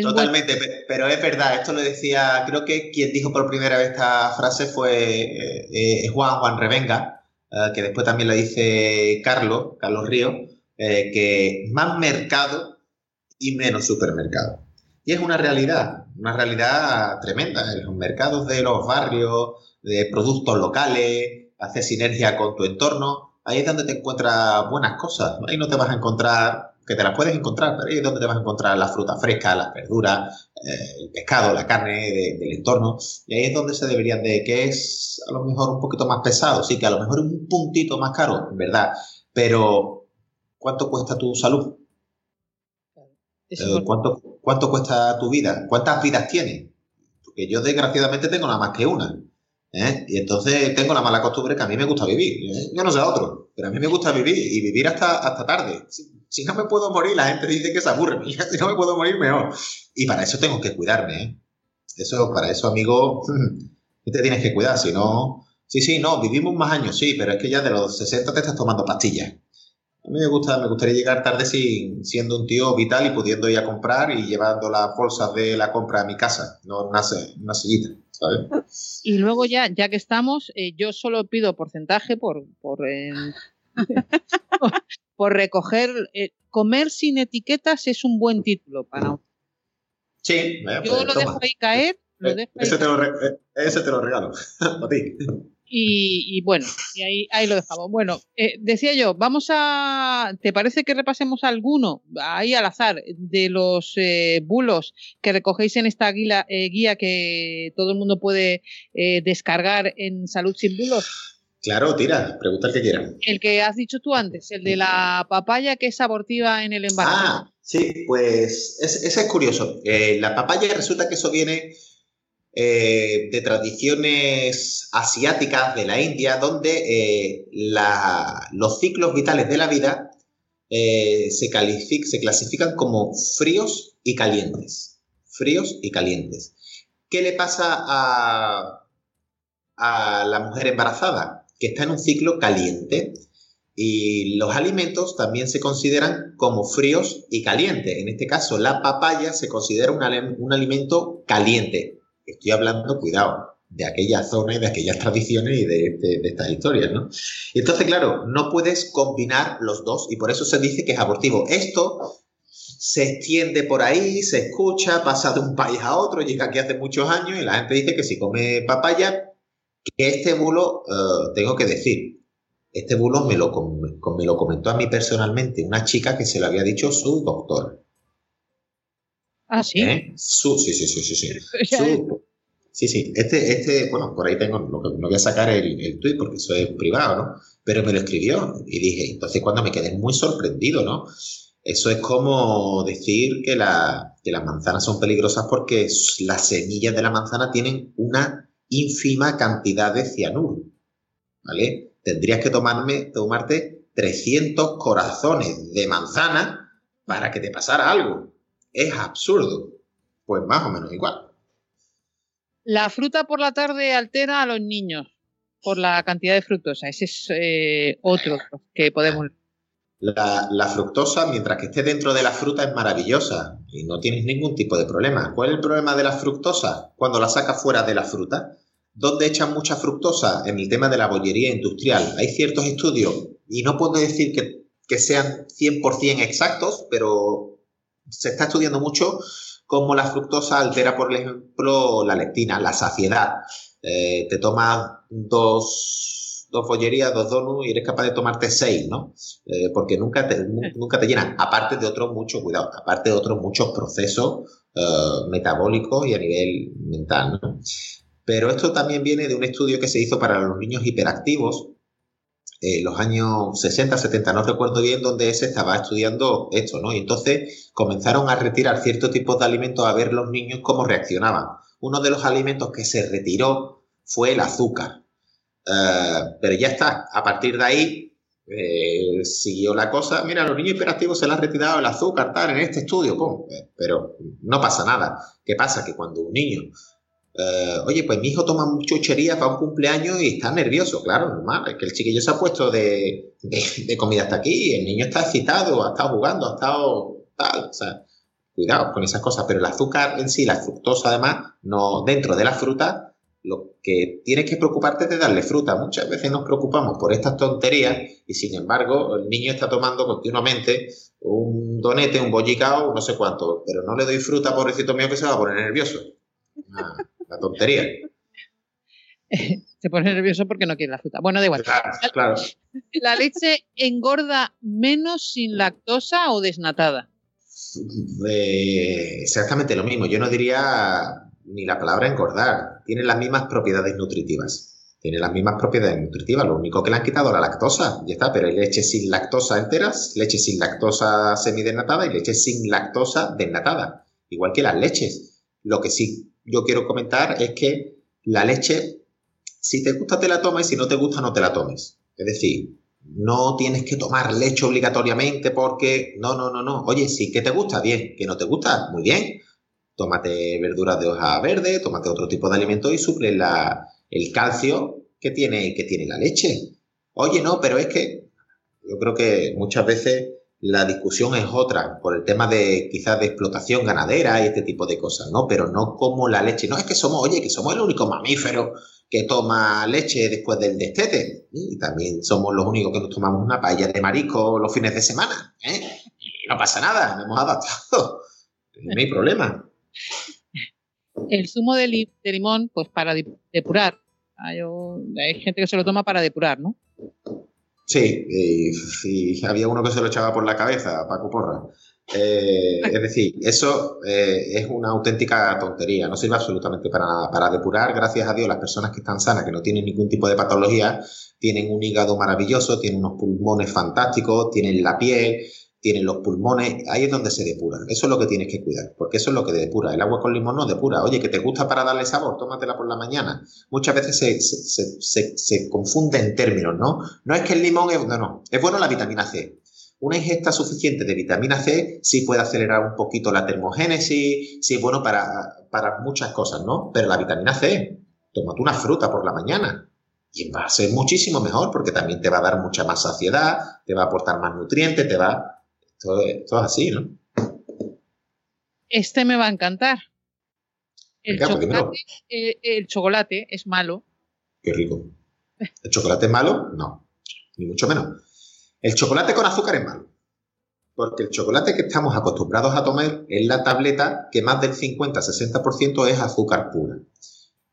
Totalmente, pero es verdad, esto lo decía, creo que quien dijo por primera vez esta frase fue eh, eh, Juan Juan Revenga, eh, que después también lo dice Carlos, Carlos Río, que más mercado y menos supermercado. Y es una realidad, una realidad tremenda. En los mercados de los barrios, de productos locales, hacer sinergia con tu entorno, ahí es donde te encuentras buenas cosas. Ahí no te vas a encontrar, que te las puedes encontrar, pero ahí es donde te vas a encontrar la fruta fresca, las verduras, eh, el pescado, la carne del entorno. Y ahí es donde se deberían de, que es a lo mejor un poquito más pesado, sí, que a lo mejor un puntito más caro, en verdad. Pero, ¿cuánto cuesta tu salud? Eh, ¿cuánto, ¿Cuánto cuesta tu vida? ¿Cuántas vidas tienes? Porque yo desgraciadamente tengo nada más que una. ¿eh? Y entonces tengo la mala costumbre que a mí me gusta vivir. ¿eh? Yo no sé a otro, pero a mí me gusta vivir y vivir hasta, hasta tarde. Si, no me puedo morir, la gente dice que se aburre. Si no me puedo morir, mejor. Y para eso tengo que cuidarme. ¿eh? Eso, para eso, amigo, te tienes que cuidar. Si no, sí, sí, no, vivimos más años, sí, pero es que ya de los 60 te estás tomando pastillas. A mí me, gusta, me gustaría llegar tarde sin, siendo un tío vital y pudiendo ir a comprar y llevando las bolsas de la compra a mi casa, no una, una sillita, ¿sabes? Y luego ya, ya que estamos, eh, yo solo pido porcentaje por, por, eh, por, recoger. Eh, comer sin etiquetas es un buen título para Sí, yo pues, lo dejo ahí caer. Lo dejo ese, Te lo ese te lo regalo a ti. Y, bueno, y ahí, ahí lo dejamos. Bueno, eh, decía yo, vamos a. ¿Te parece que repasemos alguno, ahí al azar, de los eh, bulos que recogéis en esta guía, eh, guía que todo el mundo puede descargar en Salud sin Bulos? Claro, tira, pregunta el que quieran. El que has dicho tú antes, el de la papaya que es abortiva en el embarazo. Ah, sí, pues ese es curioso. la papaya resulta que eso viene eh, de tradiciones asiáticas de la India, donde eh, los ciclos vitales de la vida eh, se, se clasifican como fríos y calientes. Fríos y calientes. ¿Qué le pasa a, a la mujer embarazada? Que está en un ciclo caliente. Y los alimentos también se consideran como fríos y calientes. En este caso, la papaya se considera un, un alimento caliente, Estoy hablando, cuidado, de aquella zona y de aquellas tradiciones y de, estas historias, ¿no? Entonces, claro, no puedes combinar los dos y por eso se dice que es abortivo. Esto se extiende por ahí, se escucha, pasa de un país a otro, llega aquí hace muchos años y la gente dice que si come papaya, que este bulo, eh, tengo que decir, este bulo me lo, me lo comentó a mí personalmente una chica que se lo había dicho su doctor. Ah, sí. ¿Eh? sí, sí, sí, sí, sí. sí, sí. Este, este, bueno, por ahí tengo, no, voy a sacar el, el tweet porque eso es privado, ¿no? Pero me lo escribió y dije, entonces cuando me quedé muy sorprendido, ¿no? Eso es como decir que, la, que las manzanas son peligrosas porque las semillas de la manzana tienen una ínfima cantidad de cianuro, ¿vale? Tendrías que tomarme, tomarte 300 corazones de manzana para que te pasara algo es absurdo. Pues más o menos igual. La fruta por la tarde altera a los niños por la cantidad de fructosa. Ese es eh, otro que podemos. La, fructosa, mientras que esté dentro de la fruta, es maravillosa y no tienes ningún tipo de problema. ¿Cuál es el problema de la fructosa? Cuando la sacas fuera de la fruta. ¿Dónde echan mucha fructosa? En el tema de la bollería industrial. Hay ciertos estudios, y no puedo decir que, que sean 100% exactos, pero se está estudiando mucho cómo la fructosa altera, por ejemplo, la lectina, la saciedad. Eh, te tomas dos, dos bollerías, dos donuts y eres capaz de tomarte seis, ¿no? Eh, porque nunca te, nunca te llenan. Aparte de otros muchos, cuidado, aparte de otros muchos procesos eh, metabólicos y a nivel mental, ¿no? Pero esto también viene de un estudio que se hizo para los niños hiperactivos, eh, los años 60, 70, no recuerdo bien, donde se estaba estudiando esto, ¿no? Y entonces comenzaron a retirar ciertos tipos de alimentos a ver los niños cómo reaccionaban. Uno de los alimentos que se retiró fue el azúcar. Eh, pero ya está, a partir de ahí eh, siguió la cosa. Mira, los niños hiperactivos se les ha retirado el azúcar, tal, en este estudio, pum. Pero no pasa nada. ¿Qué pasa? Que cuando un niño eh, oye, pues mi hijo toma chucherías para un cumpleaños y está nervioso, claro, normal. Es que el chiquillo se ha puesto de, comida hasta aquí, el niño está excitado, ha estado jugando, ha estado tal, o sea, cuidado con esas cosas. Pero el azúcar en sí, la fructosa además, no, dentro de la fruta, lo que tienes que preocuparte es de darle fruta. Muchas veces nos preocupamos por estas tonterías y sin embargo el niño está tomando continuamente un donete, un bollicao, no sé cuánto, pero no le doy fruta, pobrecito mío, que se va a poner nervioso. La tontería. se pone nervioso porque no quiere la fruta. Bueno, da igual. Claro, ¿La leche engorda menos sin lactosa o desnatada? Eh, exactamente lo mismo. Yo no diría ni la palabra engordar. Tiene las mismas propiedades nutritivas. Tiene las mismas propiedades nutritivas. Lo único que le han quitado la lactosa. Ya está, pero hay leche sin lactosa enteras, leche sin lactosa semidesnatada y leche sin lactosa desnatada. Igual que las leches. Lo que sí yo quiero comentar es que la leche, si te gusta te la tomes si no te gusta no te la tomes. Es decir, no tienes que tomar leche obligatoriamente porque no, no, no, no. Oye, sí que te gusta, bien, que no te gusta, muy bien tómate verduras de hoja verde, tómate otro tipo de alimento y suple la, el calcio que tiene, que tiene la leche. Oye, no, pero es que yo creo que muchas veces la discusión es otra, por el tema de quizás de explotación ganadera y este tipo de cosas, ¿no? Pero no como la leche. No es que somos, oye, que somos el único mamífero que toma leche después del destete. Y también somos los únicos que nos tomamos una paella de marisco los fines de semana. ¿eh? Y no pasa nada, nos hemos adaptado. No hay problema. El zumo de, limón, pues para depurar. Hay, gente que se lo toma para depurar, ¿no? Sí, y, había uno que se lo echaba por la cabeza, Paco Porra. Eh, es decir, eso eh, es una auténtica tontería, no sirve absolutamente para nada. Para depurar, gracias a Dios, las personas que están sanas, que no tienen ningún tipo de patología, tienen un hígado maravilloso, tienen unos pulmones fantásticos, tienen la piel, tienen los pulmones, ahí es donde se depura. Eso es lo que tienes que cuidar, porque eso es lo que depura. El agua con limón no depura. Oye, que te gusta para darle sabor, tómatela por la mañana. Muchas veces se, se, se, confunde en términos, ¿no? No es que el limón es, no, no, es bueno la vitamina C. Una ingesta suficiente de vitamina C sí puede acelerar un poquito la termogénesis, sí es bueno para, para muchas cosas, ¿no? Pero la vitamina C, tómate una fruta por la mañana, y va a ser muchísimo mejor porque también te va a dar mucha más saciedad, te va a aportar más nutrientes, te va todo, es así, ¿no? Este me va a encantar. El, chocolate, eh, el chocolate es malo. Qué rico. ¿El chocolate es malo? No, ni mucho menos. El chocolate con azúcar es malo. Porque el chocolate que estamos acostumbrados a tomar es la tableta que más del 50-60% es azúcar pura.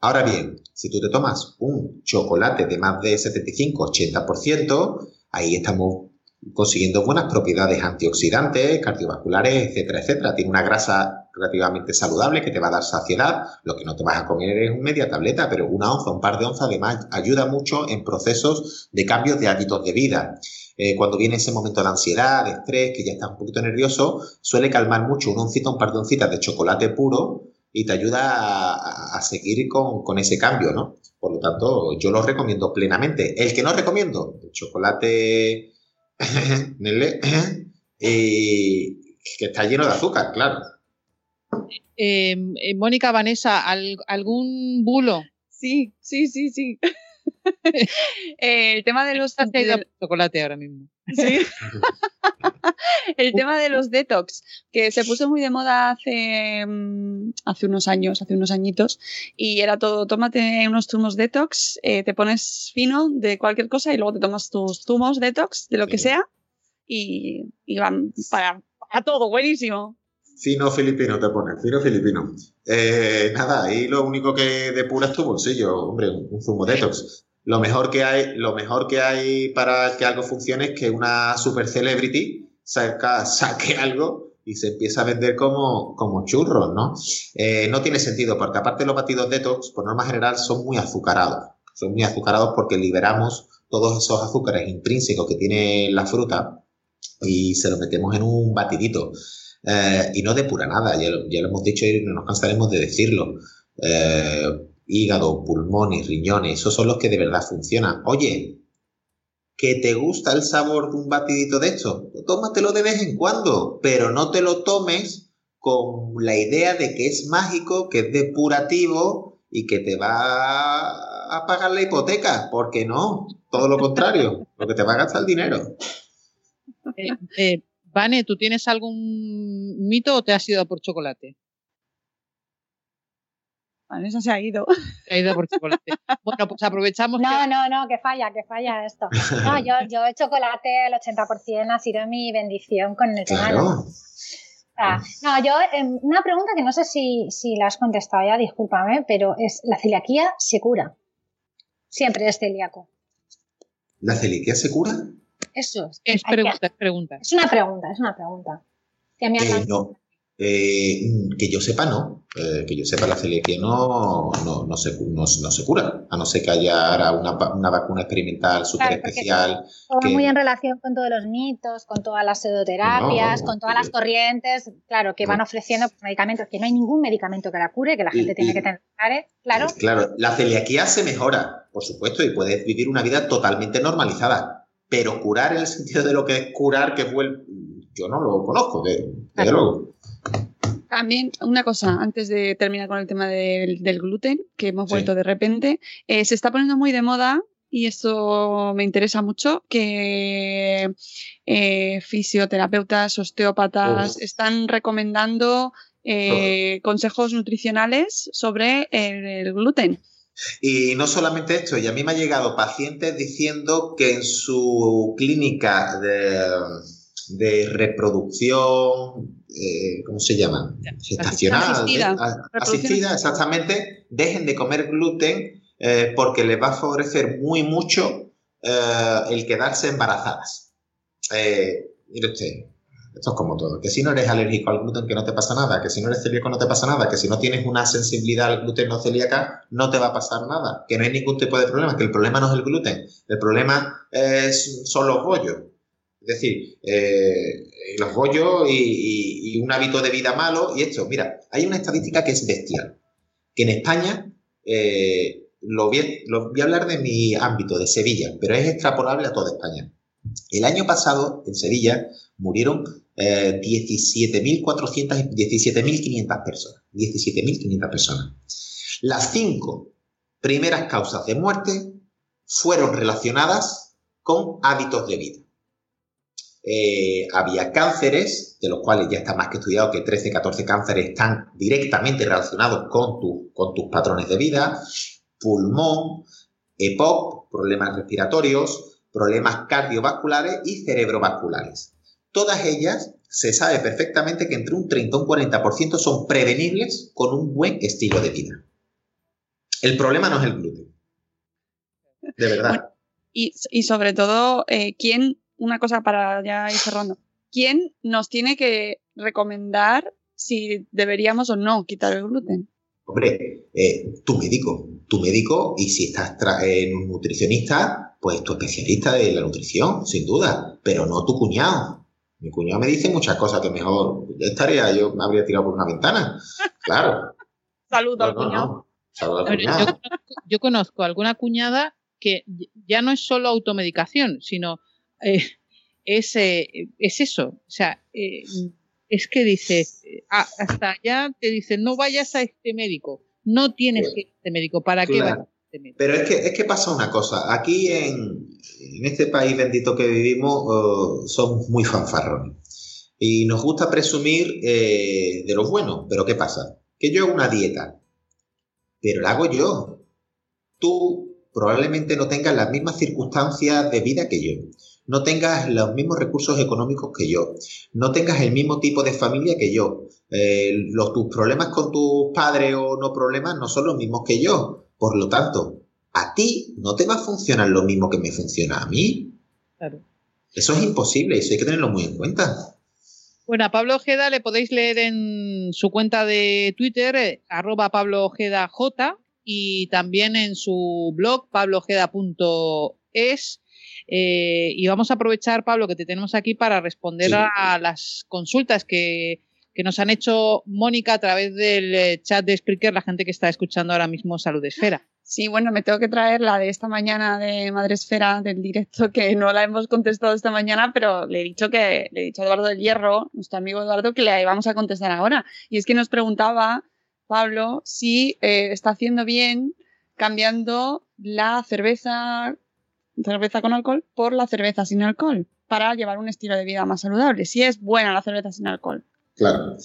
Ahora bien, si tú te tomas un chocolate de más de 75-80%, ahí estamos consiguiendo buenas propiedades antioxidantes, cardiovasculares, etcétera, etcétera. Tiene una grasa relativamente saludable que te va a dar saciedad. Lo que no te vas a comer es un media tableta, pero una onza, un par de onzas además ayuda mucho en procesos de cambios de hábitos de vida. Eh, cuando viene ese momento de ansiedad, de estrés, que ya estás un poquito nervioso, suele calmar mucho una oncita, un par de oncitas de chocolate puro y te ayuda a, seguir con, con, ese cambio, ¿no? Por lo tanto, yo lo recomiendo plenamente. El que no recomiendo, el chocolate que está lleno de azúcar, claro. Em, eh, Mónica, Vanessa, ¿algún bulo? Sí, sí, sí, sí. el tema de los... De... chocolate ahora mismo. Sí. el tema de los detox, que se puso muy de moda hace, mm, hace unos años, hace unos añitos, y era todo, tómate unos zumos detox, eh, te pones fino de cualquier cosa y luego te tomas tus zumos detox, de lo que sea, y, van para, todo, buenísimo. Fino filipino te pones, fino filipino. Eh, nada, ahí lo único que depura es tu bolsillo, hombre, un zumo detox. Lo mejor que hay, lo mejor que hay para que algo funcione es que una super celebrity saque algo y se empieza a vender como, como churros, ¿no? Eh, no tiene sentido, porque aparte los batidos detox, por norma general, son muy azucarados. Son muy azucarados porque liberamos todos esos azúcares intrínsecos que tiene la fruta y se los metemos en un batidito. Eh, y no depura nada, ya lo, ya lo, hemos dicho y no nos cansaremos de decirlo. Eh, hígado, pulmones, riñones, esos son los que de verdad funcionan. Oye, que te gusta el sabor de un batidito de esto, tómatelo de vez en cuando, pero no te lo tomes con la idea de que es mágico, que es depurativo y que te va a pagar la hipoteca, porque no, todo lo contrario, lo que te va a gastar el dinero. Eh, eh, Vane, ¿tú tienes algún mito o te has ido por chocolate? Vale, eso se ha ido. Se ha ido por chocolate. Bueno, pues aprovechamos. No, no, no, que falla, que falla esto. No, yo, yo el chocolate, el 80% ha sido mi bendición con el Claro. no, yo, em, una pregunta que no sé si, si la has contestado ya, discúlpame, pero es, ¿la celiaquía se cura? Siempre es celíaco. ¿La celiaquía se cura? Eso es. Es Hay que- pregunta, es pregunta. Es una pregunta, es una pregunta. Que me Eh, no. Eh, que yo sepa, no. Eh, que yo sepa, la celiaquía no, no, no, se, no, no se cura. A no ser que haya ahora una, una vacuna experimental súper Claro, especial. Todo que- muy en relación con todos los mitos, con todas las pseudoterapias, con todas las que- corrientes, claro, que van ofreciendo pues, medicamentos, que no hay ningún medicamento que la cure, que la Y- gente tiene y- que tener claro, claro. Claro, la celiaquía se mejora, por supuesto, y puedes vivir una vida totalmente normalizada. Pero curar en el sentido de lo que es curar, que fue el- yo no lo conozco, de, desde Claro. luego. También una cosa, antes de terminar con el tema del, del gluten, que hemos Sí. vuelto de repente, eh, se está poniendo muy de moda y esto me interesa mucho, que eh, fisioterapeutas, osteópatas están recomendando eh, consejos nutricionales sobre el, el gluten. Y no solamente esto, y a mí me ha llegado pacientes diciendo que en su clínica de, de reproducción, eh, ¿cómo se llama? Gestacional, Asistida. asistida, exactamente, dejen de comer gluten eh, porque les va a favorecer muy mucho eh, el quedarse embarazadas. Mire usted, esto es como todo, que si no eres alérgico al gluten que no te pasa nada, que si no eres celíaco no te pasa nada, que si no tienes una sensibilidad al gluten no celíaca no te va a pasar nada, que no hay ningún tipo de problema, que el problema no es el gluten, el problema es, son los bollos. Es decir, eh, los bollos y, un hábito de vida malo y esto. Mira, hay una estadística que es bestial, que en España, eh, lo, voy a, hablar de mi ámbito, de Sevilla, pero es extrapolable a toda España. El año pasado, en Sevilla, murieron eh, 17.400, 17.500 personas. 17.500 personas. Las cinco primeras causas de muerte fueron relacionadas con hábitos de vida. Eh, había cánceres, de los cuales ya está más que estudiado que 13, 14 cánceres están directamente relacionados con, tu- con tus patrones de vida, pulmón, EPOC, problemas respiratorios, problemas cardiovasculares y cerebrovasculares. Todas ellas se sabe perfectamente que entre un 30 y un 40% son prevenibles con un buen estilo de vida. El problema no es el gluten. De verdad. Y, y sobre todo, eh, ¿quién, una cosa para ya ir cerrando, quién nos tiene que recomendar si deberíamos o no quitar el gluten? Hombre, eh, tu médico, tu médico y si estás en un nutricionista, pues tu especialista de la nutrición, sin duda, pero no tu cuñado. Mi cuñado me dice muchas cosas que mejor ya estaría, yo me habría tirado por una ventana. Claro. Saludo No, al no, cuñado. no. Saludos al A ver, yo, yo conozco alguna cuñada que ya no es solo automedicación, sino eh, es, eh, es eso. O sea, eh, es que dices, ah, hasta ya te dicen, no vayas a este médico, no tienes Claro. que ir a este médico, ¿para qué Claro. vas a este médico? Pero es que, es que pasa una cosa. Aquí en, en este país bendito que vivimos eh, somos muy fanfarrones. Y nos gusta presumir eh, de lo bueno. Pero ¿qué pasa? Que yo hago una dieta. Pero la hago yo. Tú probablemente no tengas las mismas circunstancias de vida que yo. No tengas los mismos recursos económicos que yo. No tengas el mismo tipo de familia que yo. Eh, los, tus problemas con tus padres o no problemas no son los mismos que yo. Por lo tanto, a ti no te va a funcionar lo mismo que me funciona a mí. Claro. Eso es imposible, eso hay que tenerlo muy en cuenta. Bueno, a Pablo Ojeda le podéis leer en su cuenta de Twitter, eh, arroba Pablo Ojeda J, y también en su blog, pabloojeda.es. Eh, y vamos a aprovechar, Pablo, que te tenemos aquí para responder Sí. a las consultas que, que nos han hecho Mónica a través del eh, chat de Spreaker, la gente que está escuchando ahora mismo Salud Esfera. Sí, bueno, me tengo que traer la de esta mañana de Madre Esfera del directo, que no la hemos contestado esta mañana, pero le he dicho que, le he dicho a Eduardo del Hierro, nuestro amigo Eduardo, que le vamos a contestar ahora. Y es que nos preguntaba, Pablo, si eh, está haciendo bien cambiando la cerveza, cerveza con alcohol por la cerveza sin alcohol, para llevar un estilo de vida más saludable. Si es buena la cerveza sin alcohol. Claro.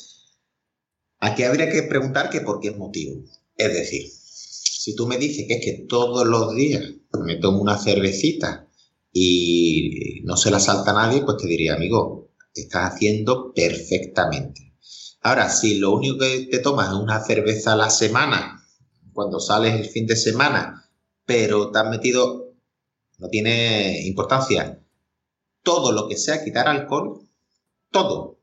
Aquí habría que preguntar que por qué motivo. Es decir, si tú me dices que es que todos los días me tomo una cervecita y no se la salta a nadie, pues te diría, amigo, estás haciendo perfectamente. Ahora, si lo único que te tomas es una cerveza a la semana, cuando sales el fin de semana, pero te has metido, no tiene importancia, todo lo que sea quitar alcohol, todo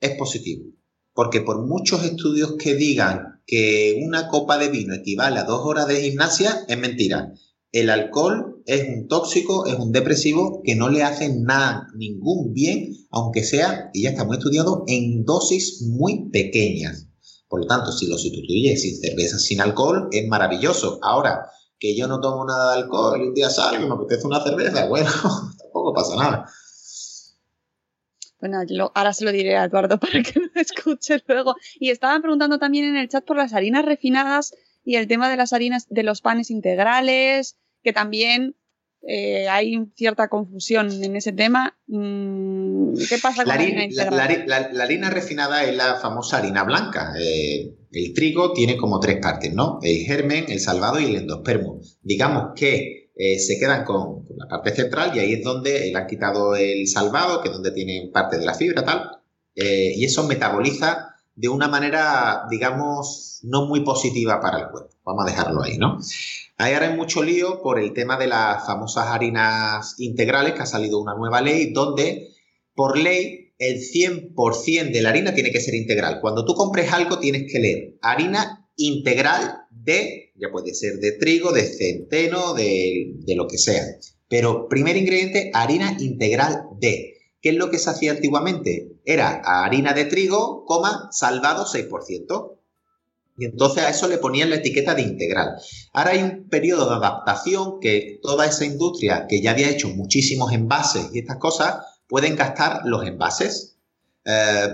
es positivo. Porque por muchos estudios que digan que una copa de vino equivale a dos horas de gimnasia, es mentira. El alcohol es un tóxico, es un depresivo que no le hace nada, ningún bien, aunque sea, y ya está muy estudiado, en dosis muy pequeñas. Por lo tanto, si lo sustituyes sin cerveza, sin alcohol, es maravilloso. Ahora, que yo no tomo nada de alcohol y un día salgo y me apetece una cerveza, bueno, tampoco pasa nada. Bueno, ahora se lo diré a Eduardo para que lo escuche luego. Y estaban preguntando también en el chat por las harinas refinadas y el tema de las harinas, de los panes integrales, que también eh, hay cierta confusión en ese tema. Mm, ¿Qué pasa con la, harina integral? La, harina refinada es la famosa harina blanca. Eh, el trigo tiene como tres partes, ¿no? El germen, el salvado y el endospermo. Digamos que eh, se quedan con, la parte central y ahí es donde le han quitado el salvado, que es donde tienen parte de la fibra, tal. y eso metaboliza de una manera, digamos, no muy positiva para el cuerpo. Vamos a dejarlo ahí, ¿no? Ahí ahora hay mucho lío por el tema de las famosas harinas integrales, que ha salido una nueva ley donde, por ley, el 100% de la harina tiene que ser integral. Cuando tú compres algo, tienes que leer harina integral de, ya puede ser de trigo, de centeno, de, de lo que sea. Pero primer ingrediente, harina integral de. ¿Qué es lo que se hacía antiguamente? Era harina de trigo, coma, salvado 6%. Y entonces a eso le ponían la etiqueta de integral. Ahora hay un periodo de adaptación que toda esa industria que ya había hecho muchísimos envases y estas cosas pueden gastar los envases. Eh,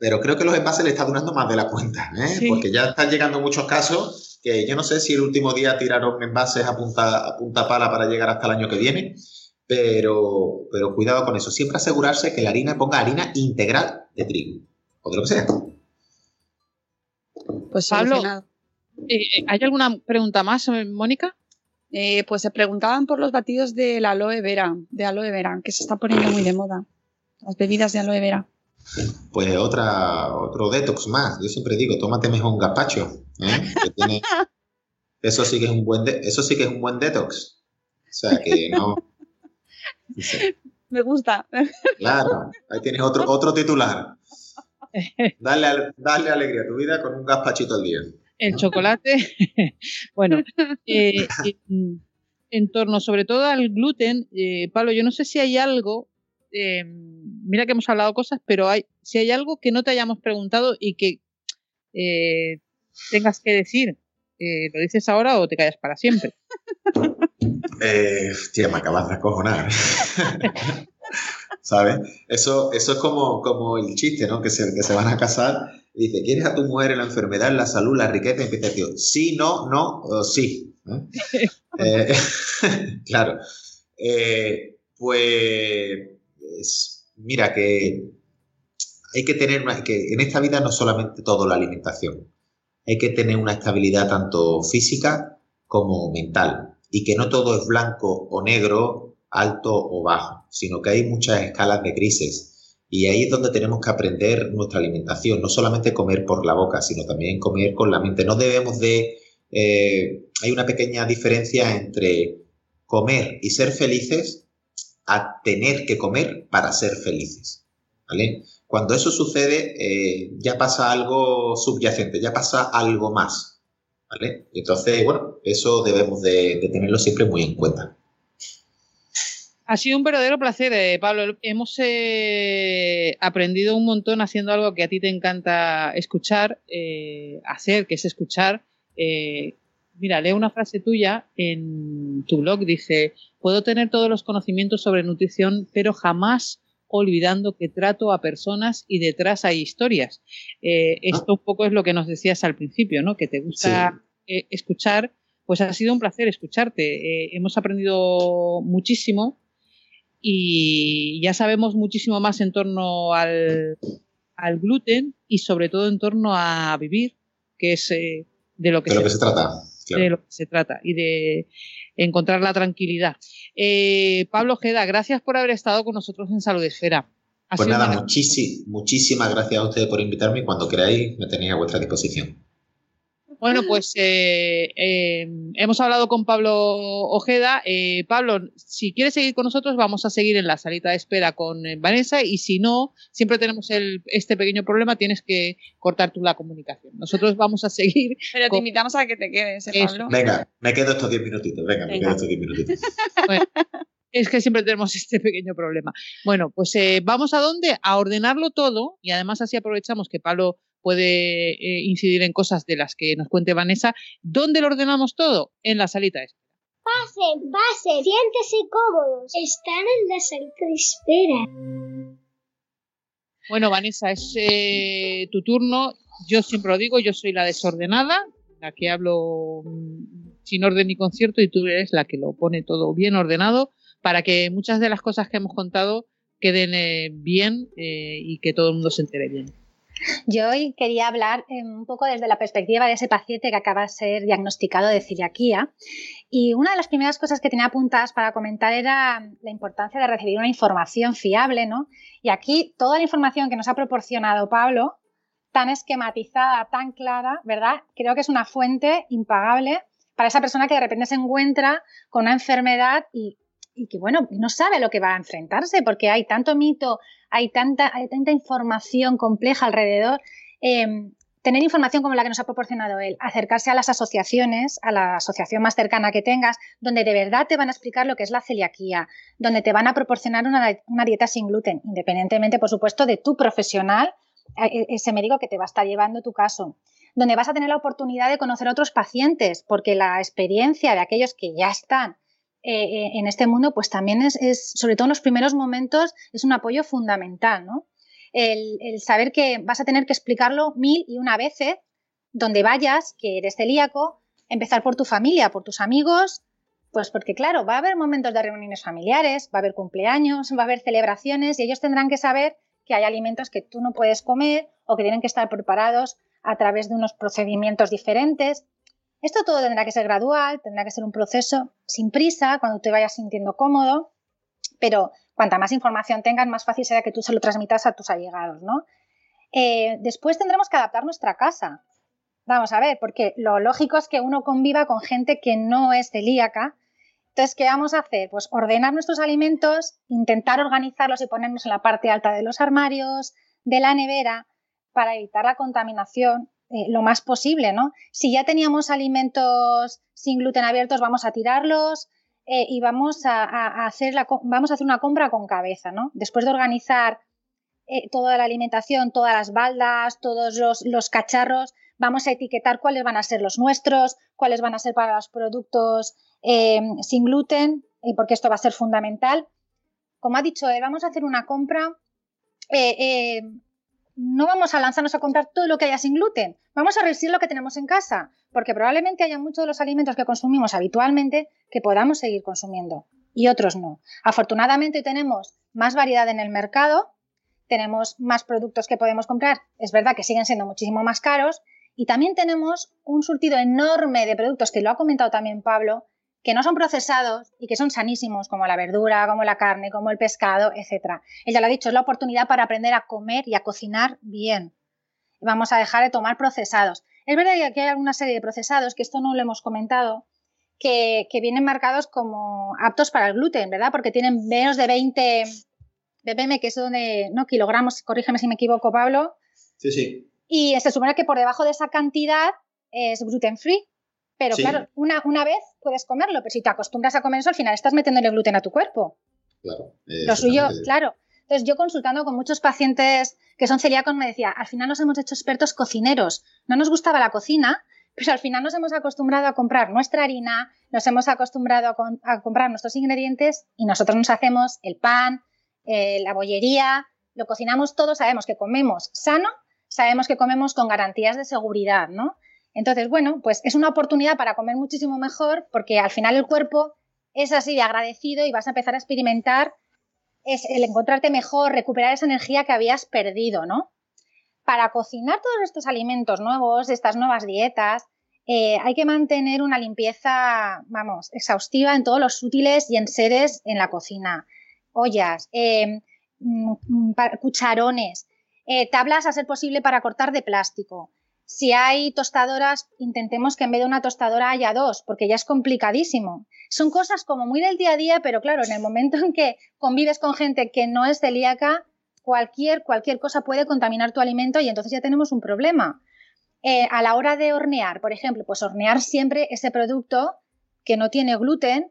pero creo que los envases le está durando más de la cuenta, ¿eh? porque ya están llegando muchos casos que yo no sé si el último día tiraron envases a punta, a punta pala para llegar hasta el año que viene pero, pero cuidado con eso. Siempre asegurarse que la harina ponga harina integral de trigo o de lo que sea. Pues Pablo, eh, ¿hay alguna pregunta más, eh, pues se preguntaban por los batidos de la aloe vera, de aloe vera, que se está poniendo muy de moda. Las bebidas de aloe vera. Pues otra, otro detox más. Yo siempre digo, tómate mejor un gazpacho. Eso sí que es un buen eso sí que es un buen detox. O sea que no. Me gusta. Claro, ahí tienes otro, otro titular. Dale, dale alegría a tu vida con un gazpachito al día. El chocolate. bueno, eh, en, torno sobre todo al gluten, eh, Pablo, yo no sé si hay algo, eh, mira que hemos hablado cosas, pero hay, si hay algo que no te hayamos preguntado y que tengas que decir, ¿lo dices ahora o te callas para siempre? Eh, tía, me acabas de acojonar. ¿Sabes? Eso, eso es como, como el chiste, ¿no? Que se, que se van a casar y dice, ¿quieres a tu mujer en la enfermedad, en la salud, la riqueza? Y empieza el tío, sí, no, no, sí. Eh, claro. Eh, pues, mira, que hay que tener, que en esta vida no solamente todo la alimentación, hay que tener una estabilidad tanto física como mental y que no todo es blanco o negro, alto o bajo, sino que hay muchas escalas de grises. Y ahí es donde tenemos que aprender nuestra alimentación, no solamente comer por la boca, sino también comer con la mente. No debemos de... Eh, hay una pequeña diferencia entre comer y ser felices a tener que comer para ser felices. ¿vale? Cuando eso sucede, eh, ya pasa algo subyacente, ya pasa algo más. Entonces, bueno, eso debemos de, tenerlo siempre muy en cuenta. Ha sido un verdadero placer, eh, Pablo. Hemos eh, aprendido un montón haciendo algo que a ti te encanta escuchar, eh, hacer, que es escuchar. mira, leo una frase tuya en tu blog. Dice, puedo tener todos los conocimientos sobre nutrición, pero jamás olvidando que trato a personas y detrás hay historias. Eh, esto un poco es lo que nos decías al principio, ¿no? Que te gusta eh, escuchar. Pues ha sido un placer escucharte. Eh, hemos aprendido muchísimo y ya sabemos muchísimo más en torno al, gluten y sobre todo en torno a vivir, que es de lo que, de se, lo que se trata. Claro. de lo que se trata y de encontrar la tranquilidad. Eh, Pablo Ojeda, gracias por haber estado con nosotros en Salud Esfera. Ha Pues nada, muchísimas gracias a ustedes por invitarme y cuando queráis me tenéis a vuestra disposición. Bueno, pues eh, eh, hemos hablado con Pablo Ojeda. Eh, Pablo, si quieres seguir con nosotros, vamos a seguir en la salita de espera con eh, Vanessa y si no, siempre tenemos el- este pequeño problema, tienes que cortar tú la comunicación. Nosotros vamos a seguir. Pero te invitamos a que te quedes, ¿eh. Pablo. Venga, me quedo estos 10 minutitos. Venga, me quedo estos 10 minutitos. Es que siempre tenemos este pequeño problema. Bueno, pues eh, vamos a dónde? A ordenarlo todo y además así aprovechamos que Pablo puede eh, incidir en cosas de las que nos cuente Vanessa. ¿Dónde lo ordenamos todo? En la salita esta. Pasen, pasen, siéntese cómodos. Están en la salita de espera. Bueno, Vanessa, es eh, tu turno. Yo siempre lo digo, yo soy la desordenada, la que hablo mm, sin orden ni concierto y tú eres la que lo pone todo bien ordenado para que muchas de las cosas que hemos contado queden eh, bien eh, y que todo el mundo se entere bien. Yo hoy quería hablar eh, un poco desde la perspectiva de ese paciente que acaba de ser diagnosticado de celiaquía. Y una de las primeras cosas que tenía apuntadas para comentar era la importancia de recibir una información fiable, ¿no? Y aquí toda la información que nos ha proporcionado Pablo, tan esquematizada, tan clara, ¿verdad? Creo que es una fuente impagable para esa persona que de repente se encuentra con una enfermedad y, y que, bueno, no sabe lo que va a enfrentarse porque hay tanto mito, hay tanta, hay tanta información compleja alrededor. Eh, tener información como la que nos ha proporcionado él, acercarse a las asociaciones, a la asociación más cercana que tengas, donde de verdad te van a explicar lo que es la celiaquía, donde te van a proporcionar una, una dieta sin gluten, independientemente, por supuesto, de tu profesional, eh, ese médico que te va a estar llevando tu caso, donde vas a tener la oportunidad de conocer a otros pacientes, porque la experiencia de aquellos que ya están eh, en este mundo, pues también es, sobre todo en los primeros momentos, es un apoyo fundamental, ¿no? El, saber que vas a tener que explicarlo mil y una veces, donde vayas, que eres celíaco, empezar por tu familia, por tus amigos, pues porque claro, va a haber momentos de reuniones familiares, va a haber cumpleaños, va a haber celebraciones y ellos tendrán que saber que hay alimentos que tú no puedes comer o que tienen que estar preparados a través de unos procedimientos diferentes. Esto todo tendrá que ser gradual, tendrá que ser un proceso sin prisa, cuando te vayas sintiendo cómodo, pero cuanta más información tengas, más fácil será que tú se lo transmitas a tus allegados, ¿no? Eh, después tendremos que adaptar nuestra casa. Vamos a ver, porque lo lógico es que uno conviva con gente que no es celíaca. Entonces, ¿qué vamos a hacer? Pues ordenar nuestros alimentos, intentar organizarlos y ponernos en la parte alta de los armarios, de la nevera, para evitar la contaminación eh, lo más posible, ¿no? Si ya teníamos alimentos sin gluten abiertos, vamos a tirarlos, eh, y vamos a, hacer la, vamos a hacer una compra con cabeza, ¿no? Después de organizar eh, toda la alimentación, todas las baldas, todos los, cacharros, vamos a etiquetar cuáles van a ser los nuestros, cuáles van a ser para los productos sin gluten, porque esto va a ser fundamental. Como ha dicho vamos a hacer una compra. No vamos a lanzarnos a comprar todo lo que haya sin gluten, vamos a reducir lo que tenemos en casa, porque probablemente haya muchos de los alimentos que consumimos habitualmente que podamos seguir consumiendo y otros no. Afortunadamente tenemos más variedad en el mercado, tenemos más productos que podemos comprar, es verdad que siguen siendo muchísimo más caros y también tenemos un surtido enorme de productos que lo ha comentado también Pablo, que no son procesados y que son sanísimos, como la verdura, como la carne, como el pescado, etc. Ella lo ha dicho, es la oportunidad para aprender a comer y a cocinar bien. Vamos a dejar de tomar procesados. Es verdad que aquí hay alguna serie de procesados, que esto no lo hemos comentado, que, que vienen marcados como aptos para el gluten, ¿verdad? Porque tienen menos de 20 ppm, que es donde, no kilogramos, corrígeme si me equivoco, Pablo. Sí, sí. Y se supone que por debajo de esa cantidad es gluten free. Pero sí. claro, una, una vez puedes comerlo, pero si te acostumbras a comer eso, al final estás metiéndole gluten a tu cuerpo. Claro. Lo suyo, claro. Entonces yo consultando con muchos pacientes que son celíacos me decía, al final nos hemos hecho expertos cocineros. No nos gustaba la cocina, pero al final nos hemos acostumbrado a comprar nuestra harina, nos hemos acostumbrado a, con, a comprar nuestros ingredientes y nosotros nos hacemos el pan, eh, la bollería, lo cocinamos todo, sabemos que comemos sano, sabemos que comemos con garantías de seguridad, ¿no? Entonces, bueno, pues es una oportunidad para comer muchísimo mejor porque al final el cuerpo es así de agradecido y vas a empezar a experimentar es el encontrarte mejor, recuperar esa energía que habías perdido, ¿no? Para cocinar todos estos alimentos nuevos, estas nuevas dietas, eh, hay que mantener una limpieza, vamos, exhaustiva en todos los útiles y en seres en la cocina. Ollas, em, mm, cucharones, eh, tablas a ser posible para cortar de plástico. Si hay tostadoras, intentemos que en vez de una tostadora haya dos, porque ya es complicadísimo. Son cosas como muy del día a día, pero claro, en el momento en que convives con gente que no es celíaca, cualquier, cualquier cosa puede contaminar tu alimento y entonces ya tenemos un problema. Eh, a la hora de hornear, por ejemplo, pues hornear siempre ese producto que no tiene gluten,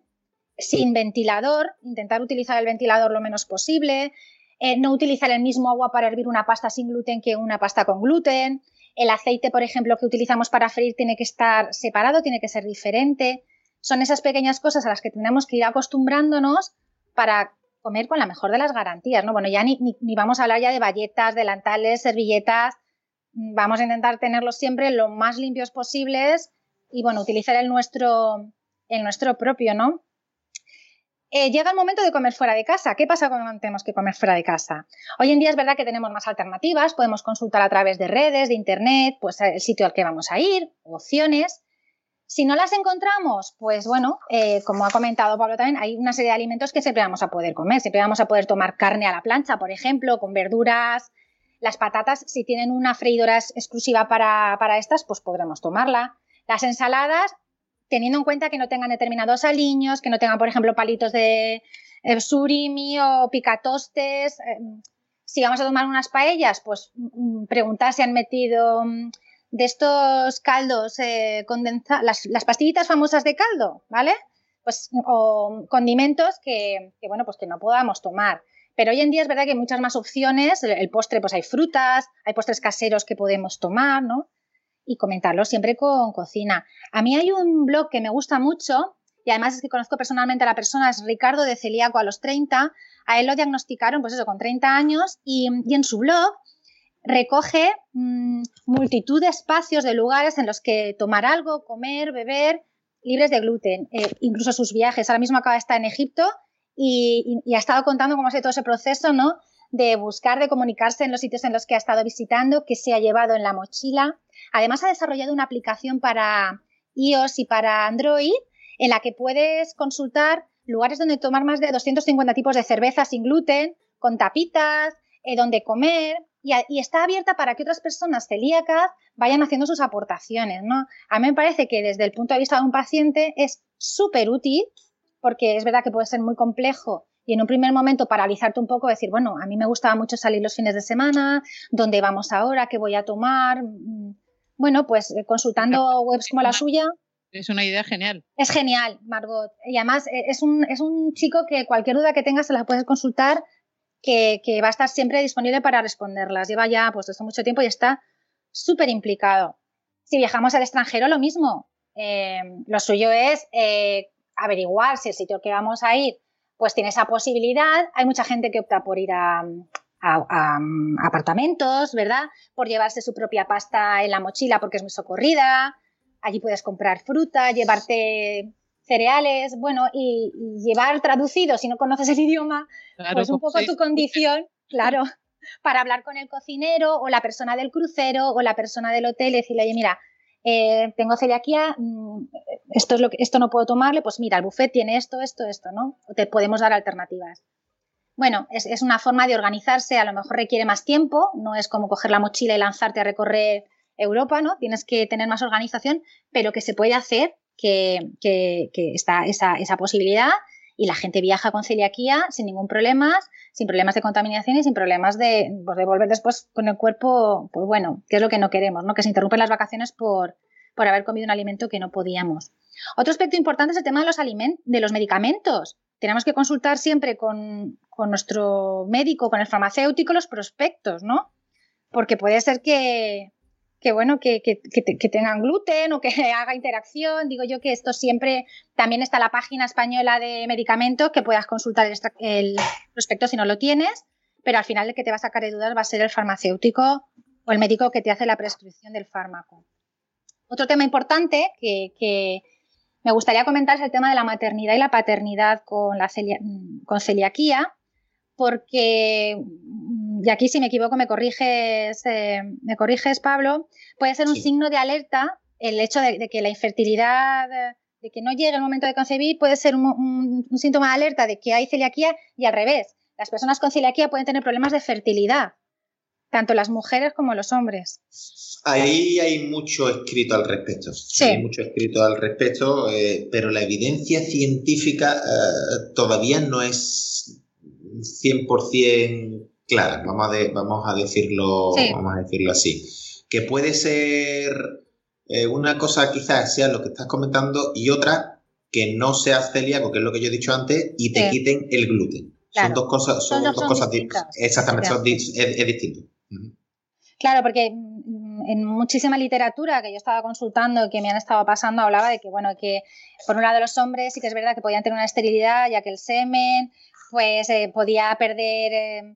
sin ventilador, intentar utilizar el ventilador lo menos posible, eh, no utilizar el mismo agua para hervir una pasta sin gluten que una pasta con gluten. El aceite, por ejemplo, que utilizamos para freír tiene que estar separado, tiene que ser diferente. Son esas pequeñas cosas a las que tenemos que ir acostumbrándonos para comer con la mejor de las garantías, ¿no? Bueno, ya ni, ni vamos a hablar ya de bayetas, delantales, servilletas, vamos a intentar tenerlos siempre lo más limpios posibles y bueno, utilizar el nuestro, el nuestro propio, ¿no? Eh, llega el momento de comer fuera de casa. ¿Qué pasa cuando tenemos que comer fuera de casa? Hoy en día es verdad que tenemos más alternativas, podemos consultar a través de redes, de internet, pues el sitio al que vamos a ir, opciones. Si no las encontramos, pues bueno, eh, como ha comentado Pablo también, hay una serie de alimentos que siempre vamos a poder comer. Siempre vamos a poder tomar carne a la plancha, por ejemplo, con verduras, las patatas, si tienen una freidora exclusiva para, estas, pues podremos tomarla. Las ensaladas, teniendo en cuenta que no tengan determinados aliños, que no tengan, por ejemplo, palitos de eh, surimi o picatostes. Eh, si vamos a tomar unas paellas, pues mm, preguntar si han metido mm, de estos caldos eh, condensados, las, pastillitas famosas de caldo, ¿vale? Pues, o condimentos que, bueno, pues que no podamos tomar. Pero hoy en día es verdad que hay muchas más opciones. El postre, pues hay frutas, hay postres caseros que podemos tomar, ¿no? Y comentarlo siempre con cocina. A mí hay un blog que me gusta mucho y además es que conozco personalmente a la persona, es Ricardo de Celíaco a los 30. A él lo diagnosticaron, pues eso, con 30 años y, en su blog recoge mm, multitud de espacios, de lugares en los que tomar algo, comer, beber, libres de gluten. Eh, incluso sus viajes. Ahora mismo acaba de estar en Egipto y, ha estado contando cómo ha sido todo ese proceso, ¿no? De buscar, de comunicarse en los sitios en los que ha estado visitando, que se ha llevado en la mochila. Además, ha desarrollado una aplicación para iOS y para Android en la que puedes consultar lugares donde tomar más de 250 tipos de cerveza sin gluten, con tapitas, eh, donde comer, y, está abierta para que otras personas celíacas vayan haciendo sus aportaciones, ¿no? A mí me parece que desde el punto de vista de un paciente es súper útil porque es verdad que puede ser muy complejo y en un primer momento paralizarte un poco, decir, bueno, a mí me gustaba mucho salir los fines de semana, ¿dónde vamos ahora? ¿Qué voy a tomar? Bueno, pues eh, consultando webs como la suya. Es una idea genial. Es genial, Margot. Y además eh, es un, es un chico que cualquier duda que tengas se la puedes consultar, que, que, va a estar siempre disponible para responderlas. Lleva ya pues desde mucho tiempo y está súper implicado. Si viajamos al extranjero, lo mismo. Eh, lo suyo es averiguar si el sitio que vamos a ir pues tiene esa posibilidad. Hay mucha gente que opta por ir a, apartamentos, ¿verdad? Por llevarse su propia pasta en la mochila porque es muy socorrida. Allí puedes comprar fruta, llevarte cereales, bueno, y, llevar traducido, si no conoces el idioma, pues un poco tu condición, claro, para hablar con el cocinero o la persona del crucero o la persona del hotel y decirle, oye, mira, eh, tengo celiaquía, mm, esto, es lo que, esto no puedo tomarle, pues mira, el buffet tiene esto, esto, esto, ¿no? te podemos dar alternativas. Bueno, es, una forma de organizarse, a lo mejor requiere más tiempo, no es como coger la mochila y lanzarte a recorrer Europa, ¿no? Tienes que tener más organización, pero que se puede hacer, que, que, que está esa, esa posibilidad y la gente viaja con celiaquía sin ningún problema, sin problemas de contaminación y sin problemas de, pues, de volver después con el cuerpo, pues bueno, que es lo que no queremos, ¿no? Que se interrumpen las vacaciones por, por haber comido un alimento que no podíamos. Otro aspecto importante es el tema de los, de los medicamentos. Tenemos que consultar siempre con, con nuestro médico, con el farmacéutico, los prospectos, ¿no? Porque puede ser que, que bueno, que, tengan gluten o que haga interacción. Digo yo que esto siempre, también está la página española de medicamentos que puedas consultar el, prospecto si no lo tienes, pero al final el que te va a sacar de dudas va a ser el farmacéutico o el médico que te hace la prescripción del fármaco. Otro tema importante que, me gustaría comentar es el tema de la maternidad y la paternidad con, la con celiaquía, porque y aquí si me equivoco me corriges, eh, me corriges Pablo, puede ser un signo de alerta el hecho de, que la infertilidad, de que no llegue el momento de concebir, puede ser un, síntoma de alerta de que hay celiaquía y al revés. Las personas con celiaquía pueden tener problemas de fertilidad, tanto las mujeres como los hombres. Ahí hay mucho escrito al respecto. Sí. Hay mucho escrito al respecto, eh, pero la evidencia científica eh, todavía no es 100% clara, vamos a, vamos a, decirlo, vamos a decirlo así. Que puede ser eh, una cosa quizás sea lo que estás comentando y otra que no sea celíaco, que es lo que yo he dicho antes, y te quiten el gluten. Son dos cosas, son, dos, cosas distintas. Exactamente, es, distinto. Claro, porque mm, en muchísima literatura que yo estaba consultando y que me han estado pasando hablaba de que, bueno, que por un lado los hombres sí que es verdad que podían tener una esterilidad, ya que el semen pues eh, podía perder eh,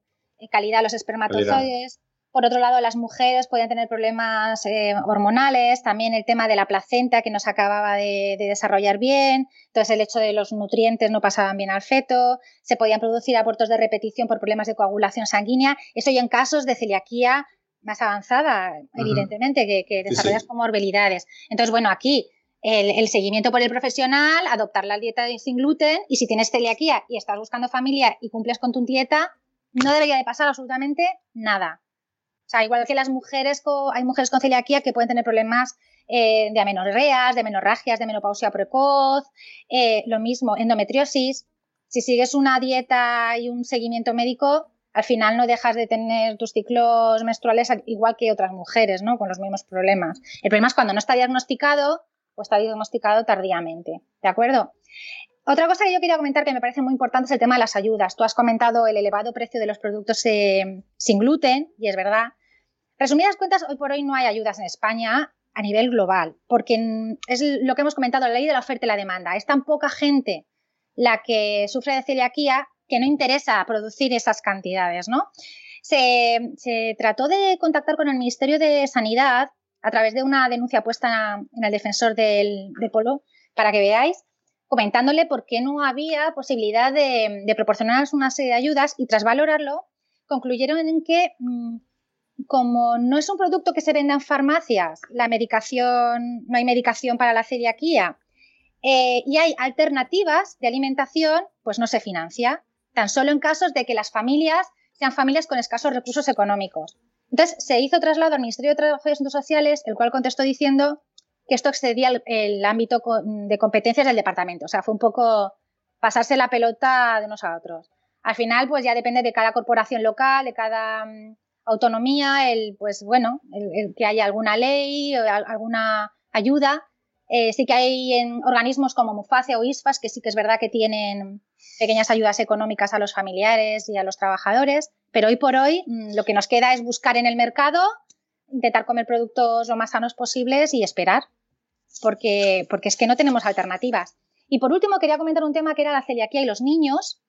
calidad los espermatozoides. Por otro lado, las mujeres podían tener problemas eh, hormonales, también el tema de la placenta que no se acababa de, desarrollar bien, entonces el hecho de los nutrientes no pasaban bien al feto, se podían producir abortos de repetición por problemas de coagulación sanguínea, eso ya en casos de celiaquía más avanzada, evidentemente, que, desarrollas comorbilidades. Entonces, bueno, aquí el, seguimiento por el profesional, adoptar la dieta sin gluten y si tienes celiaquía y estás buscando familia y cumples con tu dieta, no debería de pasar absolutamente nada. O sea, igual que las mujeres, hay mujeres con celiaquía que pueden tener problemas eh, de amenorreas, de menorragias, de menopausia precoz, eh, lo mismo, endometriosis. Si sigues una dieta y un seguimiento médico, al final no dejas de tener tus ciclos menstruales igual que otras mujeres, ¿no? Con los mismos problemas. El problema es cuando no está diagnosticado o está diagnosticado tardíamente. ¿De acuerdo? Otra cosa que yo quería comentar que me parece muy importante es el tema de las ayudas. Tú has comentado el elevado precio de los productos eh, sin gluten, y es verdad. Resumidas cuentas, hoy por hoy no hay ayudas en España a nivel global, porque es lo que hemos comentado, la ley de la oferta y la demanda. Es tan poca gente la que sufre de celiaquía que no interesa producir esas cantidades, ¿no? Se, trató de contactar con el Ministerio de Sanidad a través de una denuncia puesta en el defensor del, Polo, para que veáis, comentándole por qué no había posibilidad de, proporcionar una serie de ayudas y tras valorarlo, concluyeron en que mm, como no es un producto que se venda en farmacias, la medicación, no hay medicación para la celiaquía eh, y hay alternativas de alimentación, pues no se financia, tan solo en casos de que las familias sean familias con escasos recursos económicos. Entonces, se hizo traslado al Ministerio de Trabajo y Asuntos Sociales, el cual contestó diciendo que esto excedía el, ámbito de competencias del departamento. O sea, fue un poco pasarse la pelota de unos a otros. Al final, pues ya depende de cada corporación local, de cada mm, autonomía, el, pues bueno, que haya alguna ley, o alguna ayuda. Eh, sí que hay en organismos como Muface o ISFAS que sí que es verdad que tienen pequeñas ayudas económicas a los familiares y a los trabajadores, pero hoy por hoy mm, lo que nos queda es buscar en el mercado, intentar comer productos lo más sanos posibles y esperar, porque, porque es que no tenemos alternativas. Y por último, quería comentar un tema que era la celiaquía y los niños.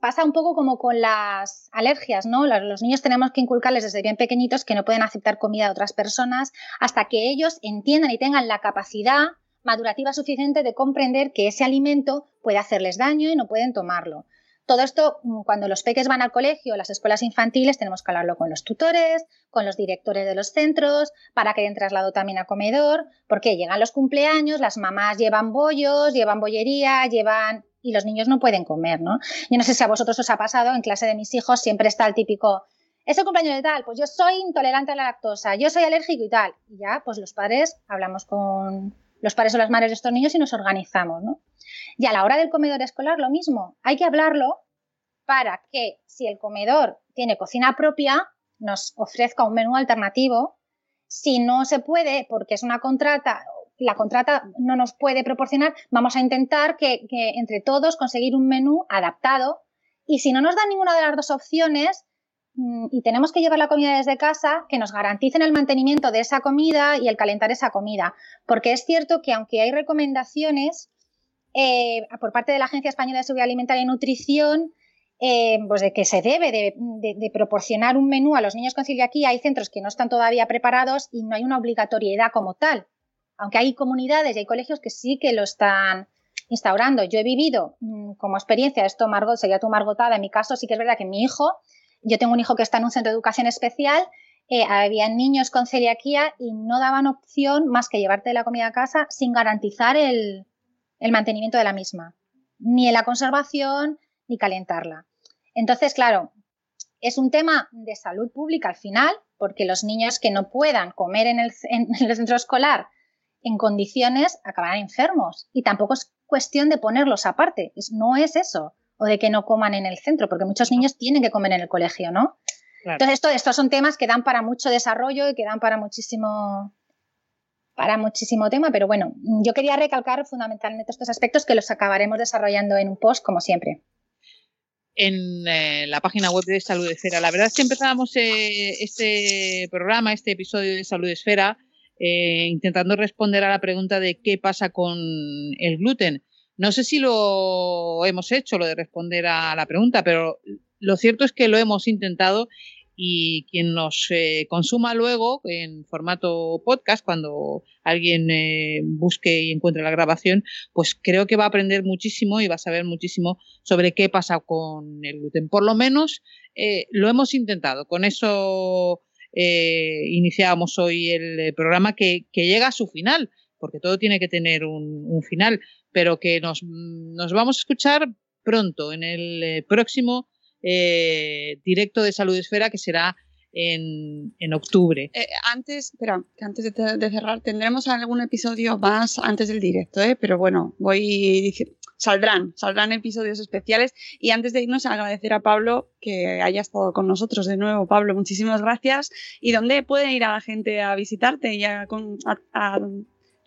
pasa un poco como con las alergias, ¿no? Los, niños tenemos que inculcarles desde bien pequeñitos que no pueden aceptar comida de otras personas hasta que ellos entiendan y tengan la capacidad madurativa suficiente de comprender que ese alimento puede hacerles daño y no pueden tomarlo. Todo esto, mm, cuando los peques van al colegio, las escuelas infantiles, tenemos que hablarlo con los tutores, con los directores de los centros, para que den traslado también a comedor, porque llegan los cumpleaños, las mamás llevan bollos, llevan bollería, llevan... y los niños no pueden comer, ¿no? Yo no sé si a vosotros os ha pasado, en clase de mis hijos siempre está el típico, ¿es el cumpleaños de tal? Pues yo soy intolerante a la lactosa, yo soy alérgico y tal. Y ya, pues los padres hablamos con los padres o las madres de estos niños y nos organizamos, ¿no? Y a la hora del comedor escolar lo mismo, hay que hablarlo para que si el comedor tiene cocina propia, nos ofrezca un menú alternativo. Si no se puede, porque es una contrata, la contrata no nos puede proporcionar, vamos a intentar que, entre todos conseguir un menú adaptado. Y si no nos dan ninguna de las dos opciones, y tenemos que llevar la comida desde casa, que nos garanticen el mantenimiento de esa comida y el calentar esa comida. Porque es cierto que aunque hay recomendaciones, eh, por parte de la Agencia Española de Seguridad Alimentaria y Nutrición, eh, pues de que se debe de, proporcionar un menú a los niños con celiaquía. Hay centros que no están todavía preparados y no hay una obligatoriedad como tal. Aunque hay comunidades y hay colegios que sí que lo están instaurando. Yo he vivido mm, como experiencia, esto Margot sería tu Margotada, en mi caso sí que es verdad que mi hijo, yo tengo un hijo que está en un centro de educación especial eh, había niños con celiaquía y no daban opción más que llevarte la comida a casa sin garantizar el, el mantenimiento de la misma, ni en la conservación ni calentarla. Entonces, claro, es un tema de salud pública al final, porque los niños que no puedan comer en el, centro escolar en condiciones acabarán enfermos. Y tampoco es cuestión de ponerlos aparte, no es eso, o de que no coman en el centro, porque muchos niños tienen que comer en el colegio, ¿no? Entonces, estos son temas que dan para mucho desarrollo y que dan para muchísimo, para muchísimo tema, pero bueno, yo quería recalcar fundamentalmente estos aspectos que los acabaremos desarrollando en un post, como siempre en eh, la página web de Salud Esfera. La verdad es que empezábamos eh, este programa, este episodio de Salud Esfera, eh, intentando responder a la pregunta de qué pasa con el gluten. No sé si lo hemos hecho, lo de responder a la pregunta, pero lo cierto es que lo hemos intentado y quien nos eh, consuma luego en formato podcast, cuando alguien eh, busque y encuentre la grabación, pues creo que va a aprender muchísimo y va a saber muchísimo sobre qué pasa con el gluten. Por lo menos eh, lo hemos intentado. Con eso iniciábamos hoy el programa que, llega a su final, porque todo tiene que tener un, final, pero que nos, nos vamos a escuchar pronto en el próximo eh, directo de Salud Esfera que será en, en octubre. Eh, antes, espera, que antes de, cerrar, tendremos algún episodio más antes del directo, ¿eh? pero bueno, voy saldrán, saldrán episodios especiales y antes de irnos agradecer a Pablo que haya estado con nosotros de nuevo. Pablo, muchísimas gracias. ¿Y dónde puede ir a la gente a visitarte y a,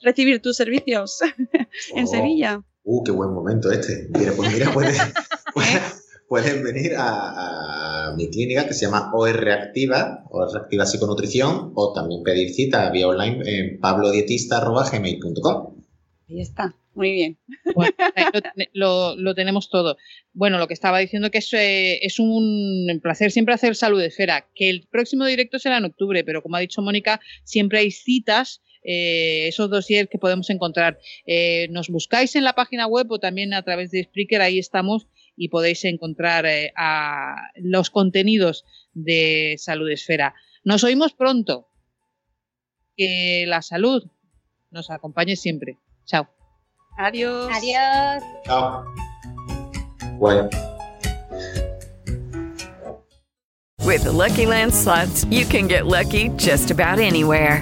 recibir tus servicios en oh. Sevilla? Uh, qué buen momento este. Mira, pues mira, puede, pueden venir a, mi clínica que se llama OR Reactiva, OR Reactiva Psiconutrición, o también pedir cita vía online en pablodietista.gmail.com. Ahí está, muy bien. lo, tenemos todo. Bueno, lo que estaba diciendo que es, eh, es un placer siempre hacer salud de esfera, que el próximo directo será en octubre, pero como ha dicho Mónica, siempre hay citas eh, esos dossiers que podemos encontrar. Eh, nos buscáis en la página web o también a través de Spreaker, ahí estamos y podéis encontrar eh, a los contenidos de Salud Esfera. Nos oímos pronto. Que la salud nos acompañe siempre. Chao. Adiós. Adiós. Chao. Bueno. With the Lucky Land slots, you can get lucky just about anywhere.